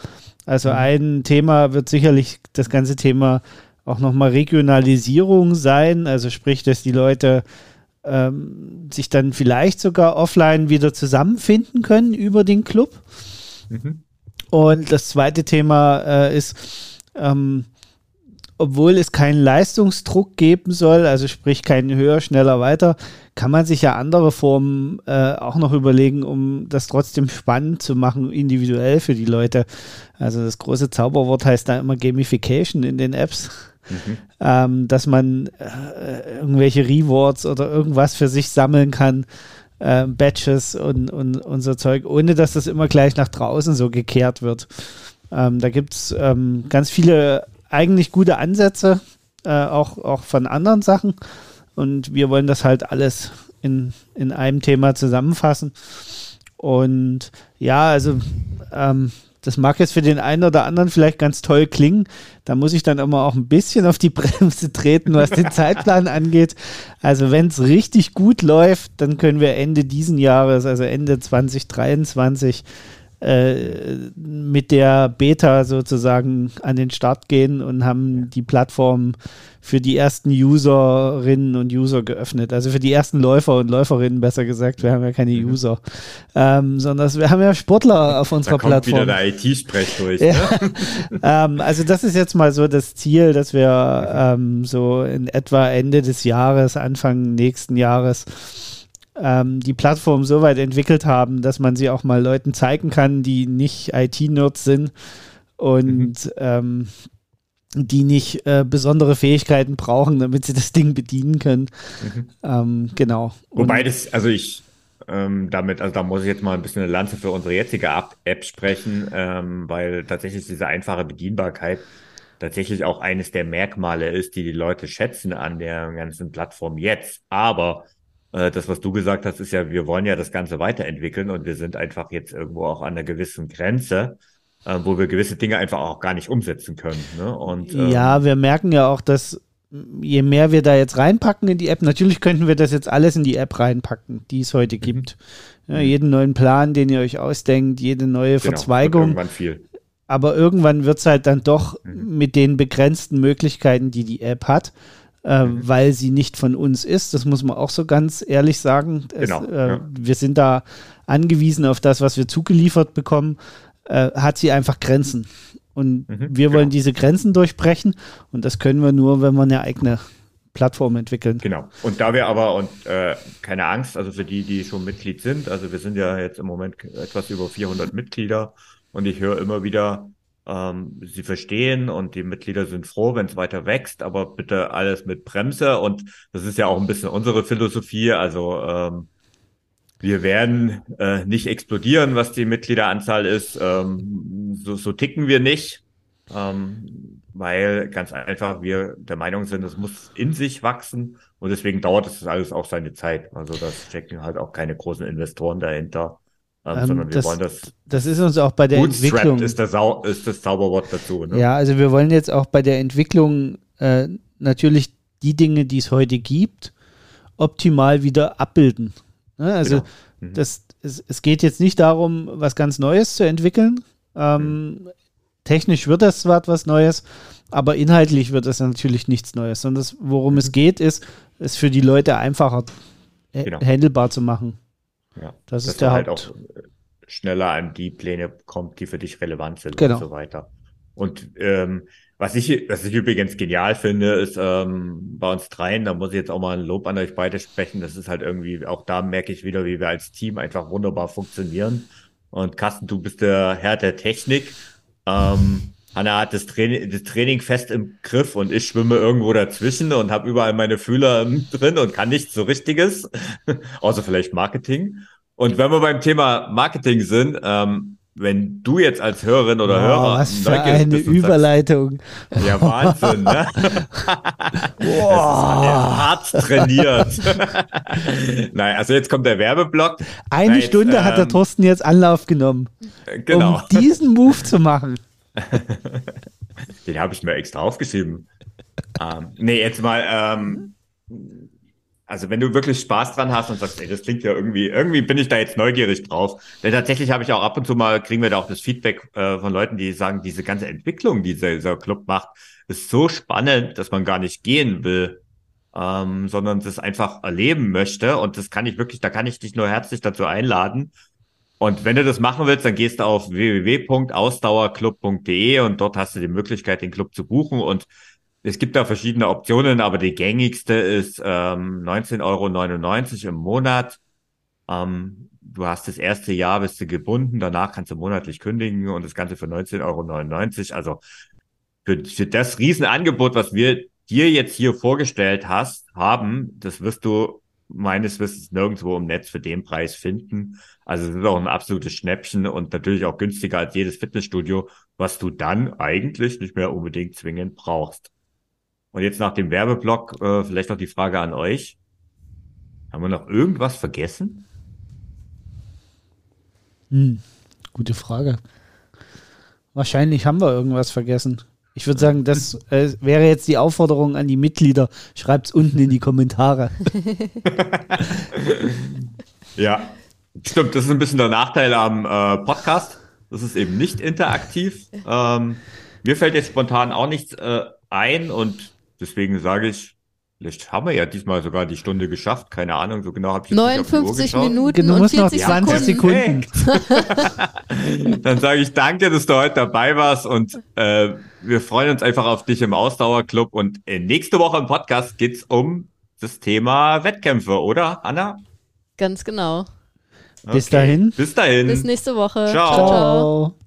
Also mhm. ein Thema wird sicherlich das ganze Thema auch nochmal Regionalisierung sein, also sprich, dass die Leute ähm, sich dann vielleicht sogar offline wieder zusammenfinden können über den Club. Mhm. Und das zweite Thema äh, ist, ähm, obwohl es keinen Leistungsdruck geben soll, also sprich keinen höher, schneller, weiter, kann man sich ja andere Formen äh, auch noch überlegen, um das trotzdem spannend zu machen, individuell für die Leute. Also das große Zauberwort heißt da immer Gamification in den Apps. Mhm. Ähm, dass man äh, irgendwelche Rewards oder irgendwas für sich sammeln kann, äh, Badges und, und, und so Zeug, ohne dass das immer gleich nach draußen so gekehrt wird. Ähm, da gibt es ähm, ganz viele eigentlich gute Ansätze, äh, auch, auch von anderen Sachen. Und wir wollen das halt alles in, in einem Thema zusammenfassen. Und ja, also ähm, das mag jetzt für den einen oder anderen vielleicht ganz toll klingen. Da muss ich dann immer auch ein bisschen auf die Bremse treten, was den Zeitplan angeht. Also wenn es richtig gut läuft, dann können wir Ende diesen Jahres, also Ende 2023, äh, mit der Beta sozusagen an den Start gehen und haben die Plattform für die ersten Userinnen und User geöffnet. Also für die ersten Läufer und Läuferinnen, besser gesagt. Wir haben ja keine mhm. User, ähm, sondern wir haben ja Sportler auf unserer da kommt Plattform. wieder der IT-Sprech durch. Ja. Ne? ähm, also das ist jetzt mal so das Ziel, dass wir ähm, so in etwa Ende des Jahres, Anfang nächsten Jahres ähm, die Plattform so weit entwickelt haben, dass man sie auch mal Leuten zeigen kann, die nicht IT-Nerds sind und mhm. ähm, die nicht äh, besondere Fähigkeiten brauchen, damit sie das Ding bedienen können. Mhm. Ähm, genau. Wobei das, also ich ähm, damit, also da muss ich jetzt mal ein bisschen eine Lanze für unsere jetzige App sprechen, ähm, weil tatsächlich diese einfache Bedienbarkeit tatsächlich auch eines der Merkmale ist, die die Leute schätzen an der ganzen Plattform jetzt. Aber das, was du gesagt hast, ist ja, wir wollen ja das Ganze weiterentwickeln und wir sind einfach jetzt irgendwo auch an einer gewissen Grenze, äh, wo wir gewisse Dinge einfach auch gar nicht umsetzen können. Ne? Und, ähm, ja, wir merken ja auch, dass je mehr wir da jetzt reinpacken in die App, natürlich könnten wir das jetzt alles in die App reinpacken, die es heute mhm. gibt. Ja, mhm. jeden neuen Plan, den ihr euch ausdenkt, jede neue genau, Verzweigung. Irgendwann viel. Aber irgendwann wird es halt dann doch mhm. mit den begrenzten Möglichkeiten, die die App hat, äh, mhm. weil sie nicht von uns ist. Das muss man auch so ganz ehrlich sagen. Genau, es, äh, ja. Wir sind da angewiesen auf das, was wir zugeliefert bekommen, äh, hat sie einfach Grenzen. Und mhm, wir wollen genau. diese Grenzen durchbrechen und das können wir nur, wenn wir eine eigene Plattform entwickeln. Genau. Und da wir aber, und äh, keine Angst, also für die, die schon Mitglied sind, also wir sind ja jetzt im Moment etwas über 400 Mitglieder und ich höre immer wieder, ähm, sie verstehen und die Mitglieder sind froh, wenn es weiter wächst, aber bitte alles mit Bremse. Und das ist ja auch ein bisschen unsere Philosophie. Also ähm, wir werden äh, nicht explodieren, was die Mitgliederanzahl ist. Ähm, so, so ticken wir nicht, ähm, weil ganz einfach wir der Meinung sind, es muss in sich wachsen und deswegen dauert es alles auch seine Zeit. Also das stecken halt auch keine großen Investoren dahinter. Ähm, sondern wir das, wollen das. Das ist uns auch bei der Entwicklung. Ist, der Sau, ist das Zauberwort dazu. Ne? Ja, also wir wollen jetzt auch bei der Entwicklung äh, natürlich die Dinge, die es heute gibt, optimal wieder abbilden. Ne? Also genau. mhm. das, es, es, geht jetzt nicht darum, was ganz Neues zu entwickeln. Ähm, mhm. Technisch wird das zwar etwas Neues, aber inhaltlich wird das natürlich nichts Neues, sondern das, worum mhm. es geht, ist, es für die Leute einfacher genau. handelbar zu machen. Ja, das ist der halt Haupt. auch schneller an die Pläne kommt, die für dich relevant sind genau. und so weiter. Und ähm, was ich, was ich übrigens genial finde, ist ähm, bei uns dreien, da muss ich jetzt auch mal ein Lob an euch beide sprechen. Das ist halt irgendwie, auch da merke ich wieder, wie wir als Team einfach wunderbar funktionieren. Und Carsten, du bist der Herr der Technik. Ähm, Hanna hat das Training, das Training fest im Griff und ich schwimme irgendwo dazwischen und habe überall meine Fühler drin und kann nichts so Richtiges, außer vielleicht Marketing. Und wenn wir beim Thema Marketing sind, ähm, wenn du jetzt als Hörerin oder oh, Hörer was für eine Überleitung. Sagst, ja, Wahnsinn, ne? Boah. hart trainiert. Nein, also jetzt kommt der Werbeblock. Eine Nein, Stunde ähm, hat der ähm, Thorsten jetzt Anlauf genommen, genau. um diesen Move zu machen. Den habe ich mir extra aufgeschrieben. ähm, nee, jetzt mal, ähm, also wenn du wirklich Spaß dran hast und sagst, ey, das klingt ja irgendwie, irgendwie bin ich da jetzt neugierig drauf. Denn tatsächlich habe ich auch ab und zu mal, kriegen wir da auch das Feedback äh, von Leuten, die sagen, diese ganze Entwicklung, die dieser Club macht, ist so spannend, dass man gar nicht gehen will, ähm, sondern das einfach erleben möchte. Und das kann ich wirklich, da kann ich dich nur herzlich dazu einladen. Und wenn du das machen willst, dann gehst du auf www.ausdauerclub.de und dort hast du die Möglichkeit, den Club zu buchen. Und es gibt da verschiedene Optionen, aber die gängigste ist ähm, 19,99 Euro im Monat. Ähm, du hast das erste Jahr, bist du gebunden, danach kannst du monatlich kündigen und das Ganze für 19,99 Euro. Also für, für das Riesenangebot, was wir dir jetzt hier vorgestellt hast, haben, das wirst du meines Wissens nirgendwo im Netz für den Preis finden. Also es ist auch ein absolutes Schnäppchen und natürlich auch günstiger als jedes Fitnessstudio, was du dann eigentlich nicht mehr unbedingt zwingend brauchst. Und jetzt nach dem Werbeblock äh, vielleicht noch die Frage an euch. Haben wir noch irgendwas vergessen? Hm, gute Frage. Wahrscheinlich haben wir irgendwas vergessen. Ich würde sagen, das äh, wäre jetzt die Aufforderung an die Mitglieder. Schreibt es unten in die Kommentare. ja, stimmt. Das ist ein bisschen der Nachteil am äh, Podcast. Das ist eben nicht interaktiv. Ähm, mir fällt jetzt spontan auch nichts äh, ein und deswegen sage ich, Vielleicht haben wir ja diesmal sogar die Stunde geschafft. Keine Ahnung, so genau habe ich 59 Minuten genau, und 40 noch 20 Sekunden. Sekunden. Dann sage ich danke, dass du heute dabei warst und äh, wir freuen uns einfach auf dich im Ausdauerclub. Und äh, nächste Woche im Podcast geht's um das Thema Wettkämpfe, oder, Anna? Ganz genau. Okay. Bis dahin. Bis dahin. Bis nächste Woche. ciao. ciao. ciao.